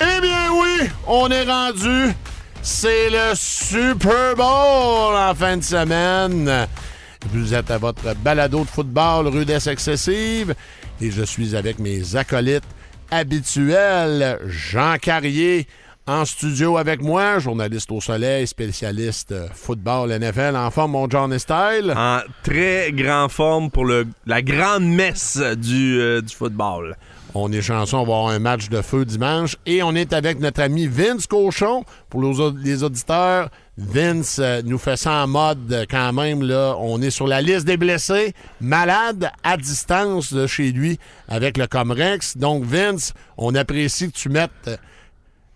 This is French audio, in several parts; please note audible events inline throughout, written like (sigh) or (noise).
Eh bien oui! On est rendu. C'est le Super Bowl en fin de semaine. Vous êtes à votre balado de football rudesse excessive et je suis avec mes acolytes habituels. Jean Carrier en studio avec moi, journaliste au soleil, spécialiste football NFL en forme, mon John Style. En très grande forme pour le, la grande messe du, euh, du football. On est chanceux, on va avoir un match de feu dimanche. Et on est avec notre ami Vince Cochon. Pour les au- les auditeurs, Vince euh, nous fait ça en mode euh, quand même. On est sur la liste des blessés, malade à distance de chez lui avec le Comrex. Donc, Vince, on apprécie que tu mettes euh,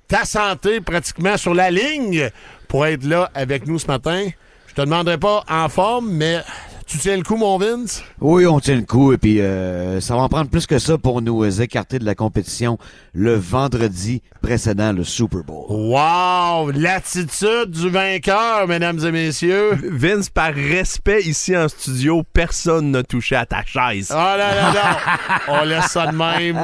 ta santé pratiquement sur la ligne pour être là avec nous ce matin. Je te demanderai pas en forme, mais tu tiens le coup, mon Vince? Oui, on tient le coup et puis euh, ça va en prendre plus que ça pour nous euh, écarter de la compétition le vendredi précédent le Super Bowl. Wow! L'attitude du vainqueur, mesdames et messieurs. Vince, par respect ici en studio, personne n'a touché à ta chaise. Ah là là là! On laisse ça de même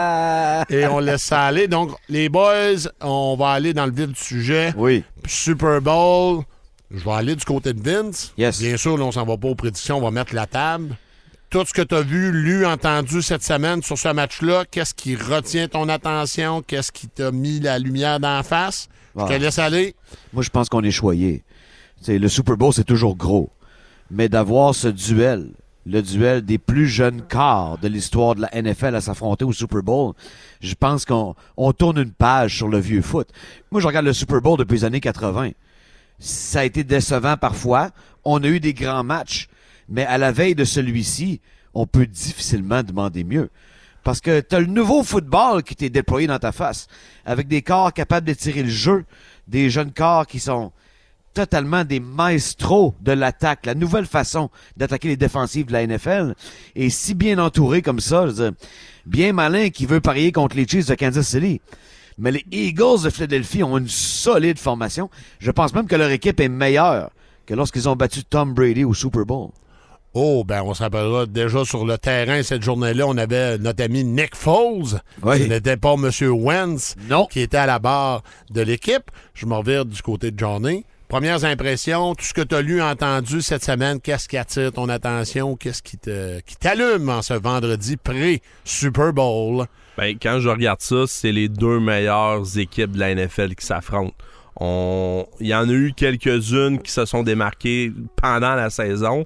et on laisse ça aller. Donc, les boys, on va aller dans le vif du sujet. Oui. Super Bowl. Je vais aller du côté de Vince. Yes. Bien sûr, là, on s'en va pas aux prédictions, on va mettre la table. Tout ce que tu as vu, lu, entendu cette semaine sur ce match-là, qu'est-ce qui retient ton attention? Qu'est-ce qui t'a mis la lumière d'en face? Je te Ah. laisse aller. Moi, je pense qu'on est choyé. Le Super Bowl, c'est toujours gros. Mais d'avoir ce duel, le duel des plus jeunes quarts de l'histoire de la NFL à s'affronter au Super Bowl, je pense qu'on on tourne une page sur le vieux foot. Moi, je regarde le Super Bowl depuis les années 80. Ça a été décevant parfois. On a eu des grands matchs. Mais à la veille de celui-ci, on peut difficilement demander mieux. Parce que tu as le nouveau football qui t'est déployé dans ta face, avec des corps capables de tirer le jeu, des jeunes corps qui sont totalement des maestros de l'attaque, la nouvelle façon d'attaquer les défensives de la NFL, et si bien entouré comme ça, bien malin qui veut parier contre les Chiefs de Kansas City. Mais les Eagles de Philadelphie ont une solide formation. Je pense même que leur équipe est meilleure que lorsqu'ils ont battu Tom Brady au Super Bowl. Oh, ben, on s'appellera déjà sur le terrain cette journée-là. On avait notre ami Nick Foles. Oui. Ce n'était pas M. Wentz Non. qui était à la barre de l'équipe. Je me revire du côté de Johnny. Premières impressions, tout ce que tu as lu, entendu cette semaine, qu'est-ce qui attire ton attention? Qu'est-ce qui te qui t'allume en ce vendredi pré-Super Bowl? Ben, quand je regarde ça, c'est les deux meilleures équipes de la NFL qui s'affrontent. On... Il y en a eu quelques-unes qui se sont démarquées pendant la saison,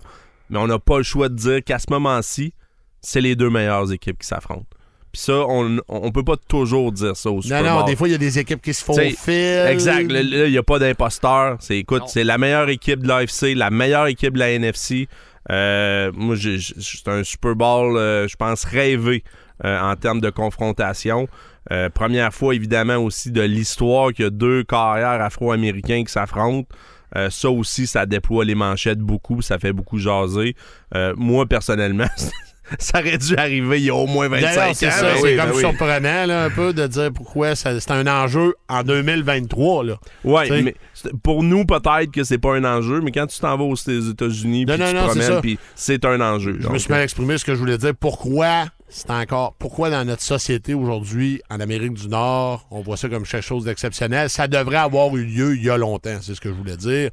mais on n'a pas le choix de dire qu'à ce moment-ci, c'est les deux meilleures équipes qui s'affrontent. Puis ça, on, on peut pas toujours dire ça au Super Non, non, des fois, il y a des équipes qui se T'sais, faufilent. Exact. Là, il n'y a pas d'imposteur. C'est, écoute, c'est la meilleure équipe de l'AFC, la meilleure équipe de la NFC. Euh, moi, j'ai- j'ai- c'est un Super Bowl, euh, je pense, rêvé en termes de confrontation. Euh, première fois, évidemment, aussi de l'histoire qu'il y a deux carrières afro-américains qui s'affrontent. Euh, ça aussi, ça déploie les manchettes beaucoup, ça fait beaucoup jaser. Euh, moi, personnellement, (laughs) (laughs) ça aurait dû arriver il y a au moins 25 ans. C'est ça, Ben c'est oui, comme ben oui. surprenant là, un peu de dire pourquoi c'est un enjeu en 2023. Là. Ouais, T'sais. mais pour nous, peut-être que c'est pas un enjeu, mais quand tu t'en vas aux États-Unis, puis tu te non, promènes, puis c'est un enjeu. Je Donc, me suis mal exprimé ce que je voulais dire. Pourquoi c'est encore. Pourquoi dans notre société aujourd'hui, en Amérique du Nord, on voit ça comme quelque chose d'exceptionnel? Ça devrait avoir eu lieu il y a longtemps, c'est ce que je voulais dire.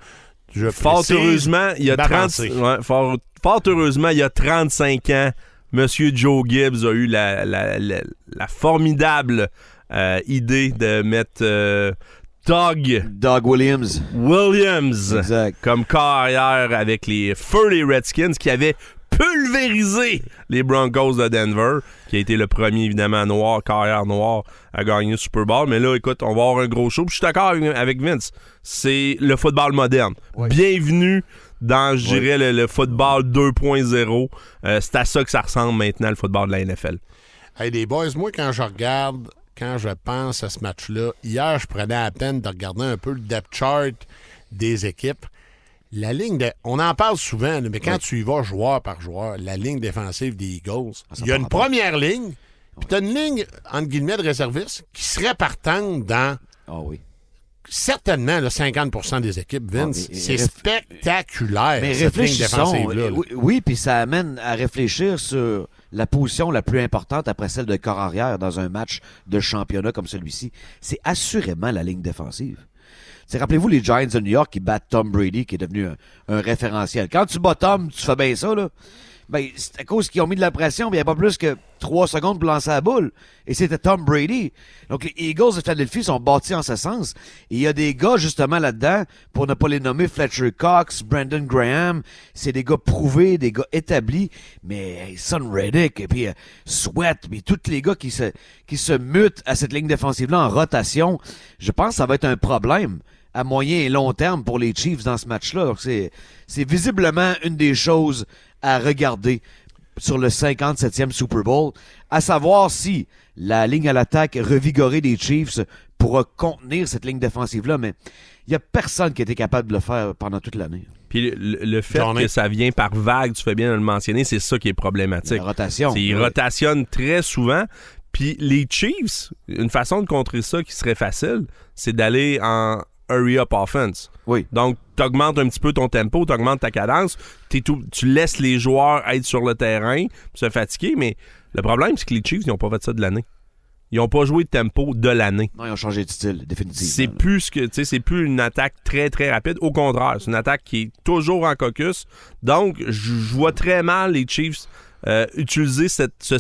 Je Fort heureusement, il y a ma 30, pensée. ouais, fort, fort heureusement, il y a 35 ans, Monsieur Joe Gibbs a eu la, la- la- la formidable euh, idée de mettre euh, Doug Doug Williams. Williams Exact. comme carrière avec les Furley Redskins qui avaient pulvérisé les Broncos de Denver, qui a été le premier, évidemment, noir, carrière noire à gagner le Super Bowl. Mais là, écoute, on va avoir un gros show. Puis je suis d'accord avec- Vince. C'est le football moderne. Bienvenue dans, je dirais, le, le football 2.0. Euh, c'est à ça que ça ressemble maintenant, le football de la NFL. Hey, les boys, moi, quand je regarde quand je pense à ce match-là, hier, je prenais à peine de regarder un peu le depth chart des équipes. La ligne de. On en parle souvent, mais quand Oui. tu y vas joueur par joueur, la ligne défensive des Eagles, Ah, il y a une première ligne, puis tu as une ligne, entre guillemets, de réservistes qui serait partante dans Ah oui. certainement le 50% des équipes, Vince. Ah, mais- c'est spectaculaire, Mais cette ligne réfléchissons. défensive-là. là. Oui, oui, puis ça amène à réfléchir sur la position la plus importante après celle de corps arrière dans un match de championnat comme celui-ci. C'est assurément la ligne défensive. Rappelez-vous les Giants de New York qui battent Tom Brady, qui est devenu un, référentiel. Quand tu bats Tom, tu fais bien ça, là. Ben, c'est à cause qu'ils ont mis de la pression, mais il n'y a pas plus que trois secondes pour lancer la boule. Et c'était Tom Brady. Donc, les Eagles de Philadelphie sont bâtis en ce sens. Il y a des gars, justement, là-dedans, pour ne pas les nommer, Fletcher Cox, Brandon Graham. C'est des gars prouvés, des gars établis. Mais hey, Son Reddick, et puis euh, Sweat, puis tous les gars qui se, qui se mutent à cette ligne défensive-là en rotation, je pense que ça va être un problème à moyen et long terme pour les Chiefs dans ce match-là. C'est, c'est visiblement une des choses à regarder sur le 57e Super Bowl, à savoir si la ligne à l'attaque revigorée des Chiefs pourra contenir cette ligne défensive-là, mais il n'y a personne qui a été capable de le faire pendant toute l'année. Puis le, le fait que ça vient par vague, tu fais bien de le mentionner, c'est ça qui est problématique. La rotation. C'est- Ils Oui. rotationnent très souvent. Puis les Chiefs, une façon de contrer ça qui serait facile, c'est d'aller en hurry-up offense. Oui. Donc, tu augmentes un petit peu ton tempo, tu augmentes ta cadence, tout- tu laisses les joueurs être sur le terrain, se fatiguer, mais le problème, c'est que les Chiefs, ils n'ont pas fait ça de l'année. Ils n'ont pas joué de tempo de l'année. Non, ils ont changé de style, définitivement. C'est plus ce que tu sais, c'est plus une attaque très très rapide. Au contraire, c'est une attaque qui est toujours en caucus. Donc, je vois très mal les Chiefs euh, utiliser cette- ce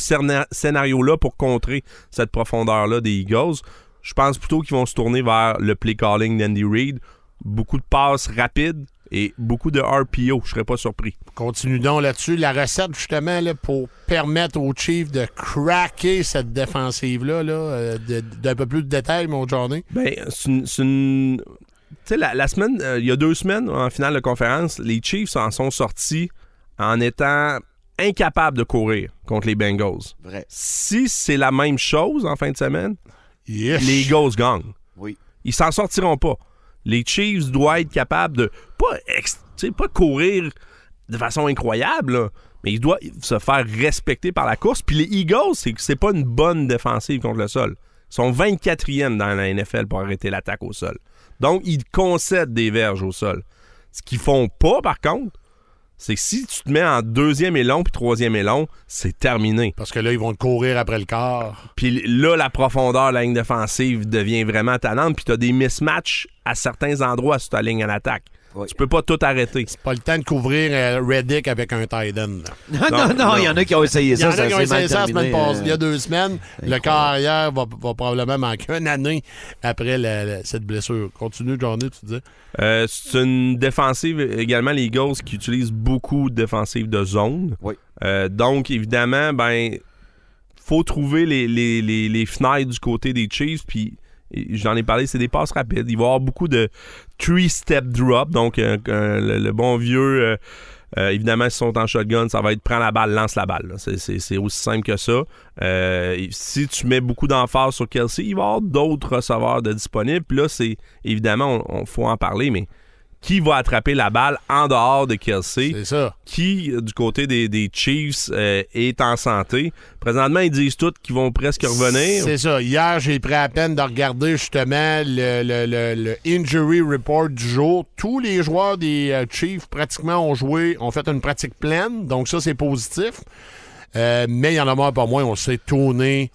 scénario-là pour contrer cette profondeur-là des Eagles. Je pense plutôt qu'ils vont se tourner vers le play calling d'Andy Reid. Beaucoup de passes rapides et beaucoup de RPO. Je serais pas surpris. Continue donc là-dessus. La recette, justement, là, pour permettre aux Chiefs de craquer cette défensive-là, là, euh, d'un peu plus de détails, mon journée. Ben, c'est une. Tu sais, la, la semaine, euh, il y a deux semaines, en finale de conférence, les Chiefs en sont sortis en étant incapables de courir contre les Bengals. Vrai. Si c'est la même chose en fin de semaine, Yes. les Eagles gagnent. Oui. Ils s'en sortiront pas. Les Chiefs doivent être capables de pas, ex- tu sais, pas courir de façon incroyable, là, mais ils doivent se faire respecter par la course. Puis les Eagles, c'est c'est pas une bonne défensive contre le sol. Ils sont 24e dans la NFL pour arrêter l'attaque au sol. Donc, ils concèdent des verges au sol. Ce qu'ils font pas, par contre, c'est que si tu te mets en deuxième et long puis troisième et long, c'est terminé. Parce que là, ils vont te courir après le corps. Puis là, la profondeur de la ligne défensive devient vraiment tannante. Puis tu as des mismatchs à certains endroits sur ta ligne à l'attaque. Oui. Tu peux pas tout arrêter. Pas le temps de couvrir euh, Reddick avec un tight end. là. Non, non, Non, non, il y en a qui ont essayé Il y en ça. a qui ont essayé ça la semaine terminé, passée. Il y a euh, deux semaines. Le corps arrière va, va probablement manquer une année après la- la- cette blessure. Continue, Johnny, tu dis. Euh, c'est une défensive également, les Eagles, qui utilisent beaucoup de défensives de zone. Oui. Euh, donc, évidemment, ben, faut trouver les, les, les, les fenêtres du côté des Chiefs. Puis, j'en ai parlé, c'est des passes rapides. Il va y avoir beaucoup de three-step drop. Donc, le, bon vieux. euh, euh, évidemment, s'ils sont en shotgun, ça va être prends la balle, lance la balle. C'est- aussi simple que ça. Euh, si tu mets beaucoup d'emphase sur Kelsey, il va y avoir d'autres receveurs de disponibles. Puis là, c'est évidemment, on, on- faut en parler, mais qui va attraper la balle en dehors de Kelsey? C'est ça. Qui, euh, du côté des, des Chiefs, euh, est en santé? Présentement, ils disent tous qu'ils vont presque revenir. C'est ça. Hier, j'ai pris à peine de regarder justement le, le- le- le injury report du jour. Tous les joueurs des euh, Chiefs pratiquement ont joué, ont fait une pratique pleine. Donc ça, c'est positif. Euh, mais il y en a moins pas moins. On le sait tourner.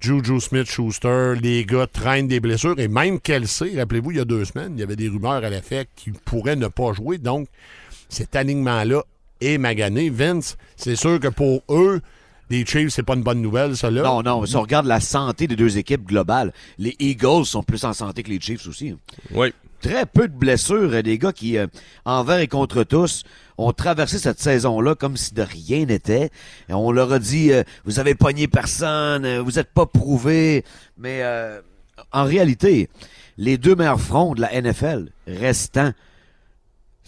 Juju Smith-Schuster, les gars traînent des blessures. Et même Kelsey, rappelez-vous, il y a deux semaines, il y avait des rumeurs à l'effet qu'il pourrait ne pas jouer. Donc, cet alignement-là est magané. Vince, c'est sûr que pour eux, les Chiefs, c'est pas une bonne nouvelle, ça là. Non, non, si on regarde la santé des deux équipes globales, les Eagles sont plus en santé que les Chiefs aussi. hein. Oui. Très peu de blessures, euh, des gars qui, euh, envers et contre tous, ont traversé cette saison-là comme si de rien n'était. On leur a dit, euh, vous avez pogné personne, euh, vous n'êtes pas prouvé. Mais euh, en réalité, les deux meilleurs fronts de la NFL restant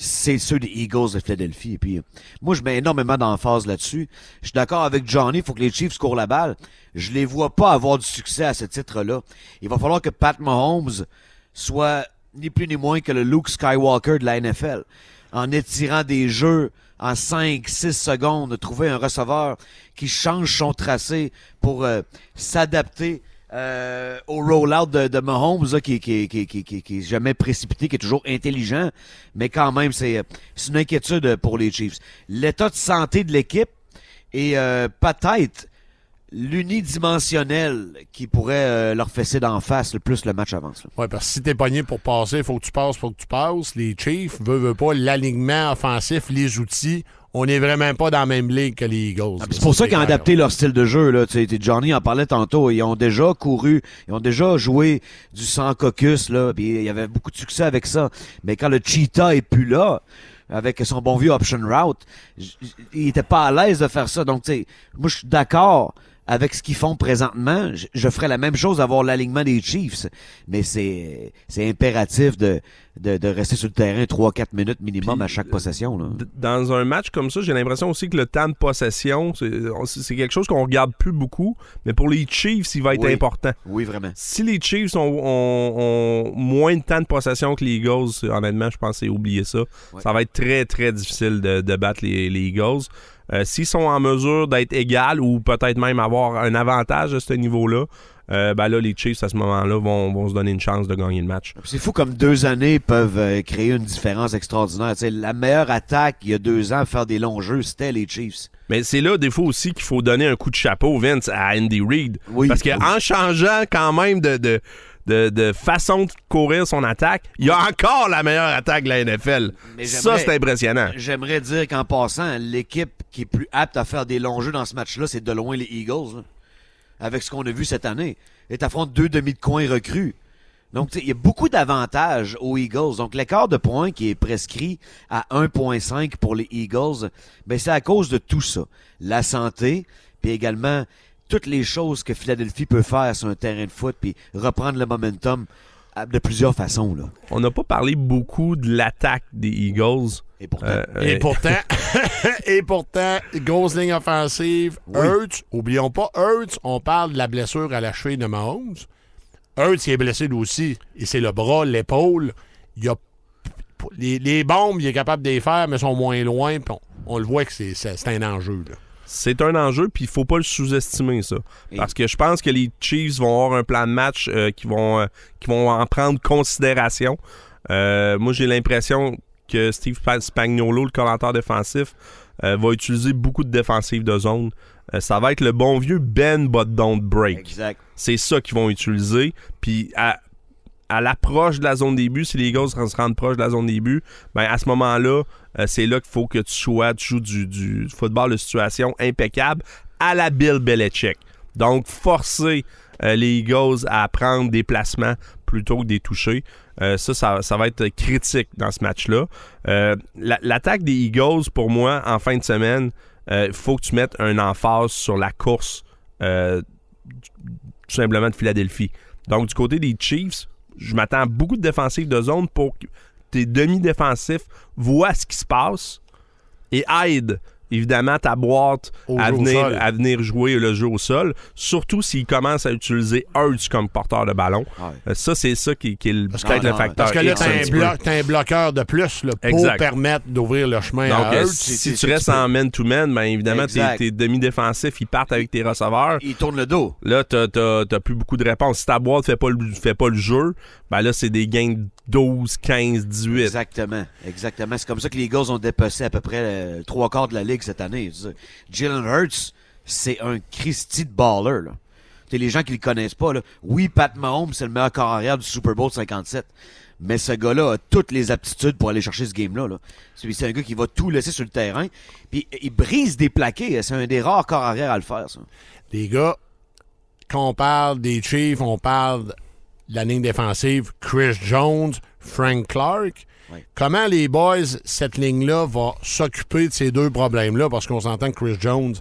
c'est ceux des Eagles de Philadelphie. Et puis, moi, je mets énormément d'emphase là-dessus. Je suis d'accord avec Johnny, il faut que les Chiefs courent la balle. Je les vois pas avoir du succès à ce titre-là. Il va falloir que Pat Mahomes soit ni plus ni moins que le Luke Skywalker de la NFL. En étirant des jeux en 5-6 secondes, trouver un receveur qui change son tracé pour euh, s'adapter euh, au rollout de, de Mahomes, là, qui, qui, qui, qui, qui, qui est jamais précipité, qui est toujours intelligent, mais quand même, c'est c'est une inquiétude pour les Chiefs. L'état de santé de l'équipe et euh, peut-être l'unidimensionnel qui pourrait euh, leur fesser d'en face le plus le match avance. Oui, parce que si t'es pogné pour passer, il faut que tu passes, faut que tu passes. Les Chiefs, veut, veut pas, l'alignement offensif, les outils, on n'est vraiment pas dans la même ligue que les Eagles. Ah, C'est pour ça qu'ils ont adapté leur style de jeu. Là. Tu sais, Johnny en parlait tantôt. Ils ont déjà couru, ils ont déjà joué du sans caucus. Là, puis il y avait beaucoup de succès avec ça. Mais quand le cheetah est plus là, avec son bon vieux option route, il était pas à l'aise de faire ça. Donc, tu sais, moi, je suis d'accord avec ce qu'ils font présentement. Je, je ferais la même chose avoir l'alignement des Chiefs. Mais c'est c'est impératif de, de, de rester sur le terrain 3-4 minutes minimum Puis, à chaque possession. Là. Dans un match comme ça, j'ai l'impression aussi que le temps de possession, c'est quelque chose qu'on regarde plus beaucoup, mais pour les Chiefs, il va être Oui. important. Oui, vraiment. Si les Chiefs ont, ont- ont moins de temps de possession que les Eagles, honnêtement, je pense que c'est oublier ça. Ça va être très, très difficile de, de battre les, les Eagles. Euh, S'ils sont en mesure d'être égal ou peut-être même avoir un avantage à ce niveau-là, euh, ben là, les Chiefs, à ce moment-là, vont, vont se donner une chance de gagner le match. C'est fou comme deux années peuvent euh, créer une différence extraordinaire. Tu sais, la meilleure attaque il y a deux ans à faire des longs jeux, c'était les Chiefs. Mais c'est là, des fois aussi, qu'il faut donner un coup de chapeau, Vince, à Andy Reid. Oui. Parce qu'en changeant quand même de, de, de, de façon de courir son attaque, il y a encore la meilleure attaque de la NFL. Mais Ça, j'aimerais- c'est impressionnant. J'aimerais dire qu'en passant, l'équipe qui est plus apte à faire des longs jeux dans ce match-là, c'est de loin les Eagles. là. Avec ce qu'on a vu cette année. Et t'affrontes deux demi de coin recrues. Donc, il y a beaucoup d'avantages aux Eagles. Donc, l'écart de points qui est prescrit à 1.5 pour les Eagles, ben, c'est à cause de tout ça. La santé, puis également toutes les choses que Philadelphie peut faire sur un terrain de foot, puis reprendre le momentum à- de plusieurs façons. Là. On n'a pas parlé beaucoup de l'attaque des Eagles. Et pourtant, Euh, Et euh, pourtant, (laughs) (laughs) et pourtant, grosse ligne offensive, Hurts, oublions pas, Hurts, on parle de la blessure à la cheville de Mahomes. Hurts, il est blessé lui aussi. Et c'est le bras, l'épaule. Il a les, les bombes, il est capable de les faire, mais sont moins loin. puis On, on le voit que c'est c'est- c'est un enjeu. là. C'est un enjeu, puis il faut pas le sous-estimer, ça. Parce que je pense que les Chiefs vont avoir un plan de match euh, qui, vont, euh, qui vont en prendre considération. Euh, moi, j'ai l'impression que Steve Pa- Spagnuolo, le commentateur défensif, va utiliser beaucoup de défensives de zone. Ça va être le bon vieux Ben but don't break. exact. C'est ça qu'ils vont utiliser. Puis à, l'approche de la zone début, si les Eagles se rendent proche de la zone début, ben à ce moment-là, euh, c'est là qu'il faut que tu sois, tu joues du, football de situation impeccable à la Bill Belichick. Donc, forcer euh, les Eagles à prendre des placements plutôt que des touchés. Euh, ça, ça, ça va être critique dans ce match-là. La- L'attaque des Eagles, pour moi, en fin de semaine, il faut que tu mettes un emphase sur la course tout simplement de Philadelphie. Donc, du côté des Chiefs, je m'attends à beaucoup de défensives de zone pour que tes demi-défensifs voient ce qui se passe et aident évidemment ta boîte à venir, à venir jouer le jeu au sol, surtout s'ils commencent à utiliser Hurts comme porteur de ballon. Ouais. Euh, Ça, c'est ça qui, qui est peut-être le facteur. Parce que là, t'as un un, bloc- bloqueur de plus là, pour Exact. permettre d'ouvrir le chemin Donc, à euh, Hurts. si, c'est- tu restes en man-to-man, ben évidemment, tes, demi-défensifs, ils partent avec tes receveurs. Il tourne le dos. Là, t'as, t'as- t'as plus beaucoup de réponses. Si ta boîte fait pas le, fait pas le jeu, ben là, c'est des gains de 12, 15, 18. Exactement. Exactement. C'est comme ça que les Eagles ont dépassé à peu près euh, trois quarts de la ligue cette année. Jalen Hurts, c'est un Christy de baller. Là. Tu sais, les gens qui le connaissent pas, là. oui, Pat Mahomes, c'est le meilleur corps arrière du Super Bowl 57. Mais ce gars-là a toutes les aptitudes pour aller chercher ce game-là. Là. C'est un gars qui va tout laisser sur le terrain. Puis il brise des plaqués. C'est un des rares corps arrière à le faire, ça. Les gars, quand on parle des Chiefs, on parle la ligne défensive, Chris Jones, Frank Clark. Comment les boys, cette ligne-là, va s'occuper de ces deux problèmes-là? Parce qu'on s'entend que Chris Jones,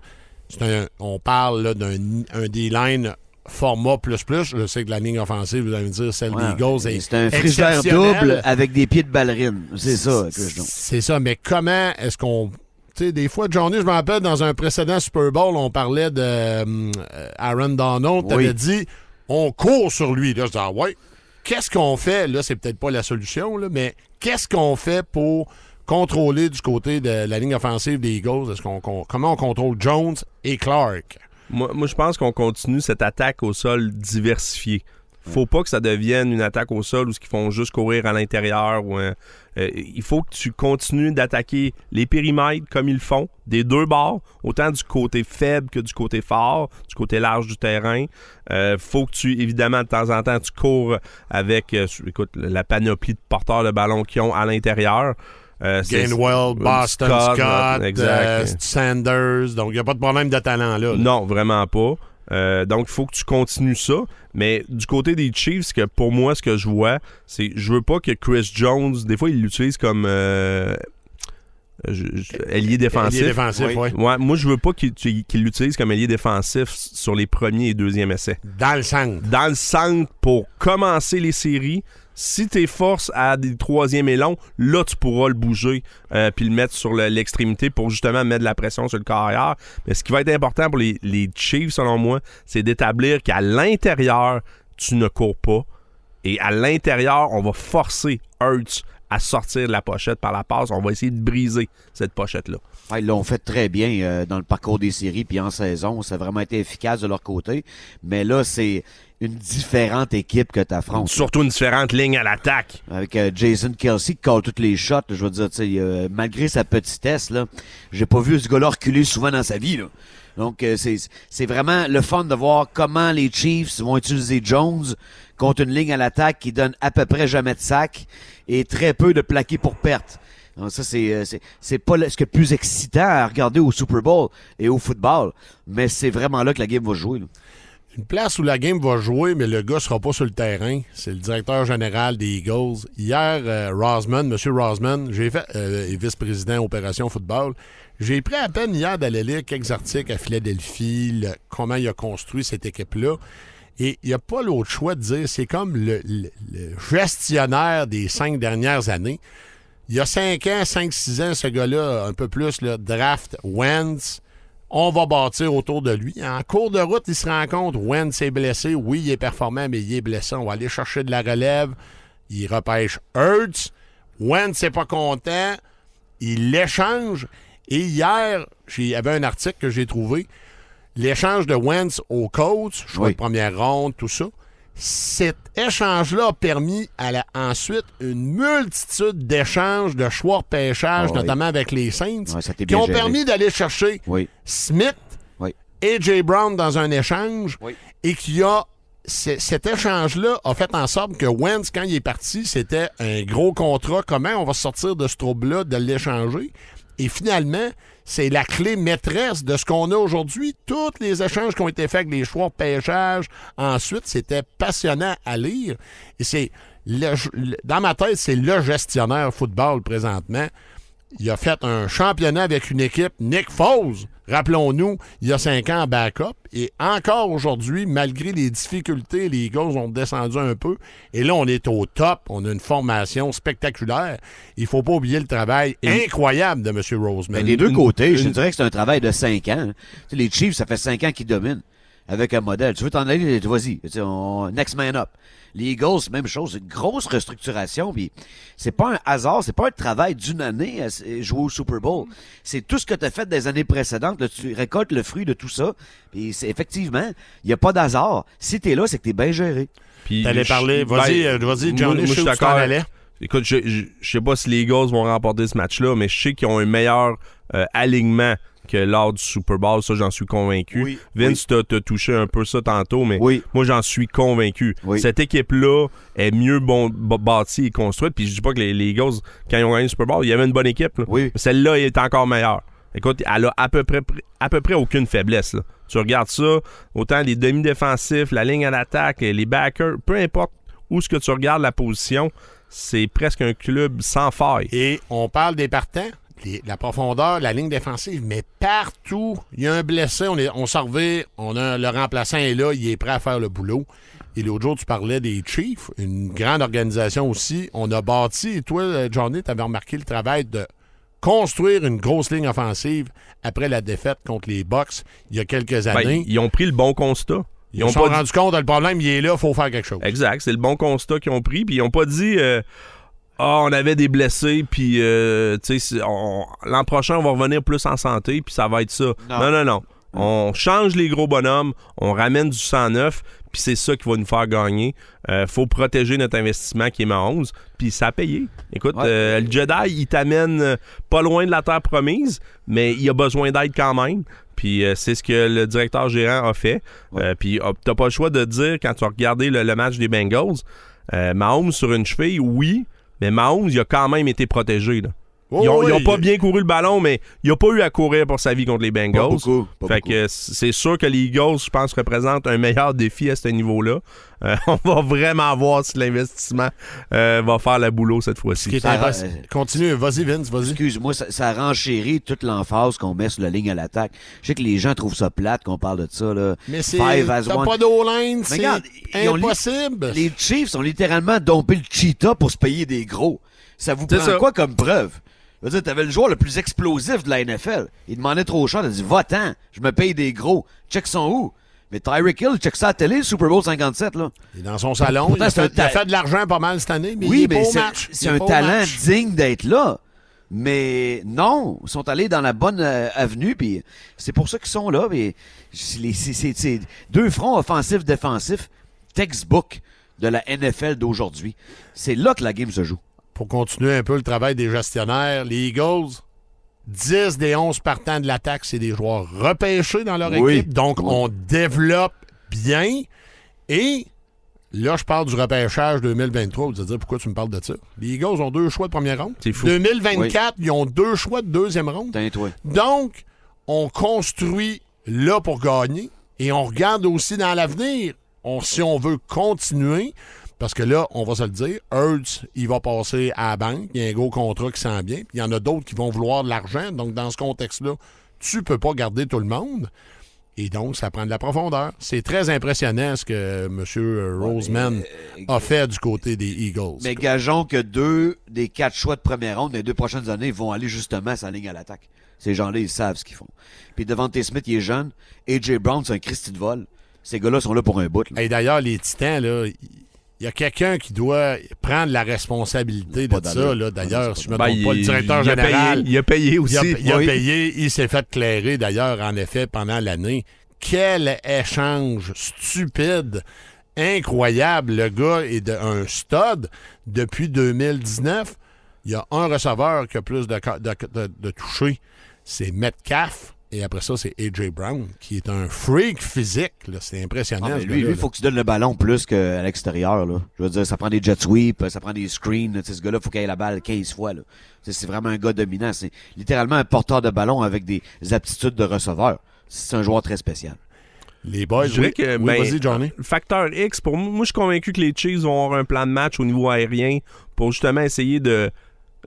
c'est un, on parle d'un un D-line format plus plus. Je sais que la ligne offensive, vous allez me dire, celle Ouais. des Eagles est C'est un exceptionnelle. double avec des pieds de ballerine. C'est ça, Chris Jones. C'est ça, mais comment est-ce qu'on. Tu sais, des fois, Johnny, je me rappelle, dans un précédent Super Bowl, on parlait de euh, Aaron Donald. Tu Oui. dit, on court sur lui. Là, je dis, ah ouais. Qu'est-ce qu'on fait? Là, c'est peut-être pas la solution, là, mais qu'est-ce qu'on fait pour contrôler du côté de la ligne offensive des Eagles? Comment on contrôle Jones et Clark? Moi, moi, je pense qu'on continue cette attaque au sol diversifiée. Faut pas que ça devienne une attaque au sol où ils font juste courir à l'intérieur. ou un- euh, il faut que tu continues d'attaquer les périmètres comme ils le font, des deux bords, autant du côté faible que du côté fort, du côté large du terrain. Euh, faut que tu, évidemment, de temps en temps, tu cours avec euh, écoute, la panoplie de porteurs de ballon qu'ils ont à l'intérieur. Euh, Gainwell, Boston Scott, euh, Sanders. Donc, il n'y a pas de problème de talent là. Non, vraiment pas. Euh, donc, il faut que tu continues ça. Mais du côté des Chiefs, que pour moi, ce que je vois, c'est je veux pas que Chris Jones, des fois, il l'utilise comme euh, je- je- ailier défensif. Défensif, Oui. ouais. Ouais, moi, je veux pas qu'il qu'il l'utilise comme ailier défensif sur les premiers et deuxièmes essais. Dans le centre. Dans le centre pour commencer les séries, si tes forces à des troisième long, là, tu pourras le bouger euh, puis le mettre sur le- l'extrémité pour justement mettre de la pression sur le carrière. Mais ce qui va être important pour les, Chiefs, selon moi, c'est d'établir qu'à l'intérieur, tu ne cours pas. Et à l'intérieur, on va forcer Hurts à sortir de la pochette par la passe. On va essayer de briser cette pochette-là. Ils l'ont fait très bien euh, dans le parcours des séries puis en saison. Ça a vraiment été efficace de leur côté. Mais là, c'est une différente équipe que tu affrontes. Surtout une différente ligne à l'attaque. Avec euh, Jason Kelsey qui colle toutes les shots. Je veux dire, euh, malgré sa petitesse, là, j'ai pas vu ce gars-là reculer souvent dans sa vie. Là. Donc, euh, c'est c'est vraiment le fun de voir comment les Chiefs vont utiliser Jones contre une ligne à l'attaque qui donne à peu près jamais de sac et très peu de plaqués pour perte. Donc, ça, c'est, euh, c'est, c'est pas ce qui est le plus excitant à regarder au Super Bowl et au football, mais c'est vraiment là que la game va jouer. là. Une place où la game va jouer, mais le gars sera pas sur le terrain. C'est le directeur général des Eagles. Hier, euh, Rosman, M. Rosman, j'ai fait, euh, vice-président opération football. J'ai pris à peine hier d'aller lire quelques articles à Philadelphie, le- comment il a construit cette équipe-là. Et il n'y a pas l'autre choix de dire, c'est comme le, le- le gestionnaire des cinq dernières années. Il y a cinq ans, cinq, six ans, ce gars-là, un peu plus, là, draft Wentz. On va bâtir autour de lui. En cours de route, il se rend compte, Wentz est blessé. Oui, il est performant, mais il est blessé. On va aller chercher de la relève. Il repêche Hurts. Wentz n'est pas content. Il l'échange. Et hier, il y avait un article que j'ai trouvé. L'échange de Wentz au coach, choix Oui. de première ronde, tout ça. Cet échange-là a permis à la- ensuite une multitude d'échanges de choix de pêchage, Ah oui. notamment avec les Saints, Ouais, qui ont géré. permis d'aller chercher Oui. Smith Oui. et Jay Brown dans un échange et qui a cet échange-là a fait en sorte que Wentz, quand il est parti, c'était un gros contrat. Comment on va sortir de ce trouble-là, de l'échanger? Et finalement, c'est la clé maîtresse de ce qu'on a aujourd'hui. Tous les échanges qui ont été faits avec les choix de pêchage, ensuite, c'était passionnant à lire. Et c'est dans ma tête, c'est le gestionnaire football présentement. Il a fait un championnat avec une équipe, Nick Foles, rappelons-nous, il y a cinq ans en backup. Et encore aujourd'hui, malgré les difficultés, les Eagles ont descendu un peu. Et là, on est au top. On a une formation spectaculaire. Il faut pas oublier le travail incroyable de M. Roseman. Mais des deux une- côtés, je dirais que c'est un travail de cinq ans. les Chiefs, ça fait cinq ans qu'ils dominent avec un modèle. Tu veux t'en aller, vas-y. Tu sais, on- Next man up. Les Eagles, même chose, une grosse restructuration. Puis c'est pas un hasard, c'est pas un travail d'une année à jouer au Super Bowl. C'est tout ce que tu as fait des années précédentes. Là, tu récoltes le fruit de tout ça. Puis c'est effectivement, il n'y a pas d'hasard. Si t'es là, c'est que t'es bien géré. Puis T'allais parler. Vas-y, ben, euh, vas-y, Johnny, moi, je suis d'accord. Écoute, je, je, je sais pas si les Eagles vont remporter ce match-là, mais je sais qu'ils ont un meilleur euh, alignement que lors du Super Bowl. Ça, j'en suis convaincu. Oui, Vince t'a t'a touché un peu ça tantôt, mais Oui. moi, j'en suis convaincu. Oui. Cette équipe-là est mieux bon, bâtie et construite. Puis je dis pas que les, les Eagles, quand ils ont gagné le Super Bowl, il y avait une bonne équipe. là. Oui. Celle-là est encore meilleure. Écoute, elle a à peu près, à peu près aucune faiblesse. là. Tu regardes ça, autant les demi-défensifs, la ligne à l'attaque, les backers, peu importe où ce que tu regardes la position, c'est presque un club sans faille. Et on parle des partants? Les- la profondeur, la ligne défensive, mais partout, il y a un blessé, on, est, on s'en revient, on a, le remplaçant est là, il est prêt à faire le boulot. Et l'autre jour, tu parlais des Chiefs, une grande organisation aussi. On a bâti, et toi, Johnny, tu avais remarqué le travail de construire une grosse ligne offensive après la défaite contre les Bucks il y a quelques Ben, années. ils ont pris le bon constat. ils se sont rendus compte, le problème, il est là, il faut faire quelque chose. Exact, c'est le bon constat qu'ils ont pris. Puis ils ont pas dit euh, Ah, on avait des blessés, puis euh, l'an prochain, on va revenir plus en santé, puis ça va être ça. Non. Non, non, non. On change les gros bonhommes, on ramène du sang neuf, puis c'est ça qui va nous faire gagner. Euh, faut protéger notre investissement qui est Mahomes, puis ça a payé. Écoute, Ouais. euh, le Jedi, il t'amène euh, pas loin de la terre promise, mais il a besoin d'aide quand même. Puis euh, c'est ce que le directeur gérant a fait. Ouais. Euh, puis oh, t'as pas le choix de dire, quand tu as regardé le, le match des Bengals, euh, Mahomes sur une cheville, oui, mais Mahomes, il a quand même été protégé. Là. Oh, ils, ont, ils ont oui. pas bien couru le ballon, mais il a pas eu à courir pour sa vie contre les Pas Bengals. beaucoup. pas Fait beaucoup. que c'est sûr que les Eagles, je pense, représentent un meilleur défi à ce niveau-là. Euh, (laughs) on va vraiment voir si l'investissement euh, va faire le boulot cette fois-ci. impossible. Continue, vas-y, Vince, vas-y. Excuse-moi, ça, ça renchérit toute l'emphase qu'on met sur la ligne à l'attaque. Je sais que les gens trouvent ça plate qu'on parle de ça. Là. Mais c'est. Five as T'as one. pas d'O-line, c'est ont impossible. Les Chiefs ont littéralement dompé le cheetah pour se payer des gros. Ça vous C'est prend ça. quoi comme preuve? Je veux dire, t'avais le joueur le plus explosif de la NFL. Il demandait trop cher. Il a dit, va-t'en, je me paye des gros. Check son où? Mais Tyreek Hill, check ça à la télé, le Super Bowl 57, là. Il est dans son salon. Pourtant, il, a fait, il a ta- fait de l'argent pas mal cette année, mais il oui, est mais c'est match. c'est Il est un talent match. digne d'être là. Mais non, ils sont allés dans la bonne euh, avenue, puis c'est pour ça qu'ils sont là. mais c'est les- c'est- c'est- c'est deux fronts offensifs-défensifs, textbook de la NFL d'aujourd'hui. C'est là que la game se joue. Pour continuer un peu le travail des gestionnaires, les Eagles, 10 des 11 partants de l'attaque, c'est des joueurs repêchés dans leur Oui. équipe. Donc, Oui. on développe bien. Et là, je parle du repêchage 2023. Vous allez dire pourquoi tu me parles de ça? Les Eagles ont deux choix de première ronde. C'est fou. 2024, ils ont deux choix de deuxième ronde. Donc, on construit là pour gagner et on regarde aussi dans l'avenir. On, si on veut continuer, parce que là, on va se le dire, Hurts, il va passer à la banque. Il y a un gros contrat qui s'en vient. Puis il y en a d'autres qui vont vouloir de l'argent. Donc, dans ce contexte-là, tu peux pas garder tout le monde. Et donc, ça prend de la profondeur. C'est très impressionnant ce que M. Roseman a fait du côté des Eagles. Mais gageons que deux des quatre choix de première ronde des deux prochaines années vont aller justement à sa ligne à l'attaque. Ces gens-là, ils savent ce qu'ils font. Puis devant Smith, il est jeune. AJ Brown, c'est un Christy de vol. Ces gars-là sont là pour un bout. là. Et d'ailleurs, les Titans, là, il y a quelqu'un qui doit prendre la responsabilité de ça. Là. D'ailleurs, si je me Ben, trompe pas, le directeur il a général, payé- il a payé aussi. il a, il a Oui. payé, il s'est fait clairer d'ailleurs, en effet, pendant l'année. Quel échange stupide, incroyable. Le gars est de, un stud depuis 2019. Il y a un receveur qui a plus de, de, de, de touchés, c'est Metcalf. Et après ça, c'est A.J. Brown, qui est un freak physique. là. C'est impressionnant. Ah, lui, là. faut que tu donnes le ballon plus qu'à l'extérieur. là. Je veux dire, ça prend des jet sweeps, ça prend des screens. Ce gars-là, faut qu'il ait la balle 15 fois. C'est vraiment un gars dominant. C'est littéralement un porteur de ballon avec des aptitudes de receveur. C'est un joueur très spécial. Les boys, Je oui. que, Oui, ben, vas-y, Johnny. Le facteur X, pour moi, moi, je suis convaincu que les Chiefs vont avoir un plan de match au niveau aérien pour justement essayer de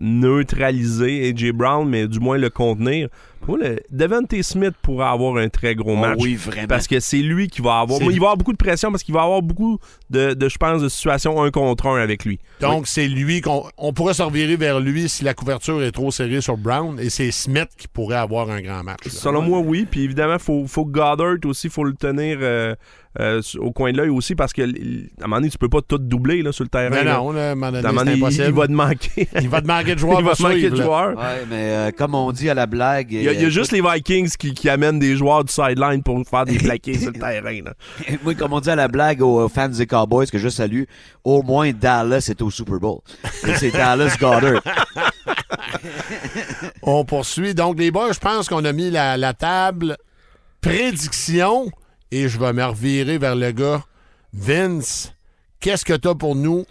neutraliser AJ Brown, mais du moins le contenir. Pour moi, le Devontae Smith pourrait avoir un très gros Oh match. oui, vraiment. Parce que c'est lui qui va avoir. Moi, il va avoir beaucoup de pression parce qu'il va avoir beaucoup de, de, je pense, de situations un contre un avec lui. Donc, c'est lui qu'on on pourrait se revirer vers lui si la couverture est trop serrée sur Brown et c'est Smith qui pourrait avoir un grand match. là. Selon moi, oui. Puis évidemment, faut, faut que Goddard aussi, faut le tenir euh, euh, au coin de l'œil aussi parce que à un moment donné, tu peux pas tout doubler là, sur le terrain. Mais là. non, là, à un moment donné, À un moment c'est donné, il, va te manquer. Il va te manquer de (laughs) joueurs. il va te manquer de joueurs. Ouais, mais euh, comme on dit à la blague. Il y a, il y a euh, juste les Vikings qui, qui amènent des joueurs du sideline pour faire des plaqués sur le (laughs) terrain. là. (laughs) Moi, comme on dit à la blague aux fans des Cowboys que je salue, au moins Dallas est au Super Bowl. C'est Dallas Goddard. On poursuit. Donc, les boys, je pense qu'on a mis la, la table prédiction et je vais me revirer vers le gars. Vince, qu'est-ce que tu as pour nous?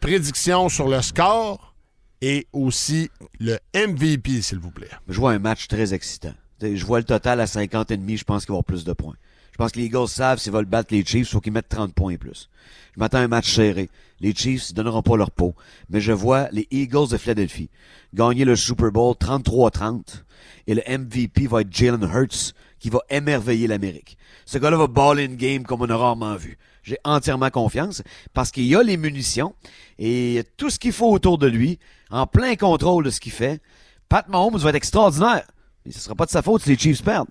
Prédiction sur le score et aussi le MVP, s'il vous plaît. Je vois un match très excitant. Je vois le total à 50 et demi, je pense qu'il va y avoir plus de points. Je pense que les Eagles savent s'ils veulent battre les Chiefs, il faut qu'ils mettent 30 points et plus. Je m'attends à un match serré. Les Chiefs ne donneront pas leur peau. Mais je vois les Eagles de Philadelphie gagner le Super Bowl 33-30 et le MVP va être Jalen Hurts qui va émerveiller l'Amérique. Ce gars-là va ball in game comme on a rarement vu. J'ai entièrement confiance parce qu'il a les munitions et tout ce qu'il faut autour de lui, en plein contrôle de ce qu'il fait. Pat Mahomes va être extraordinaire. Ce sera pas de sa faute si les Chiefs perdent.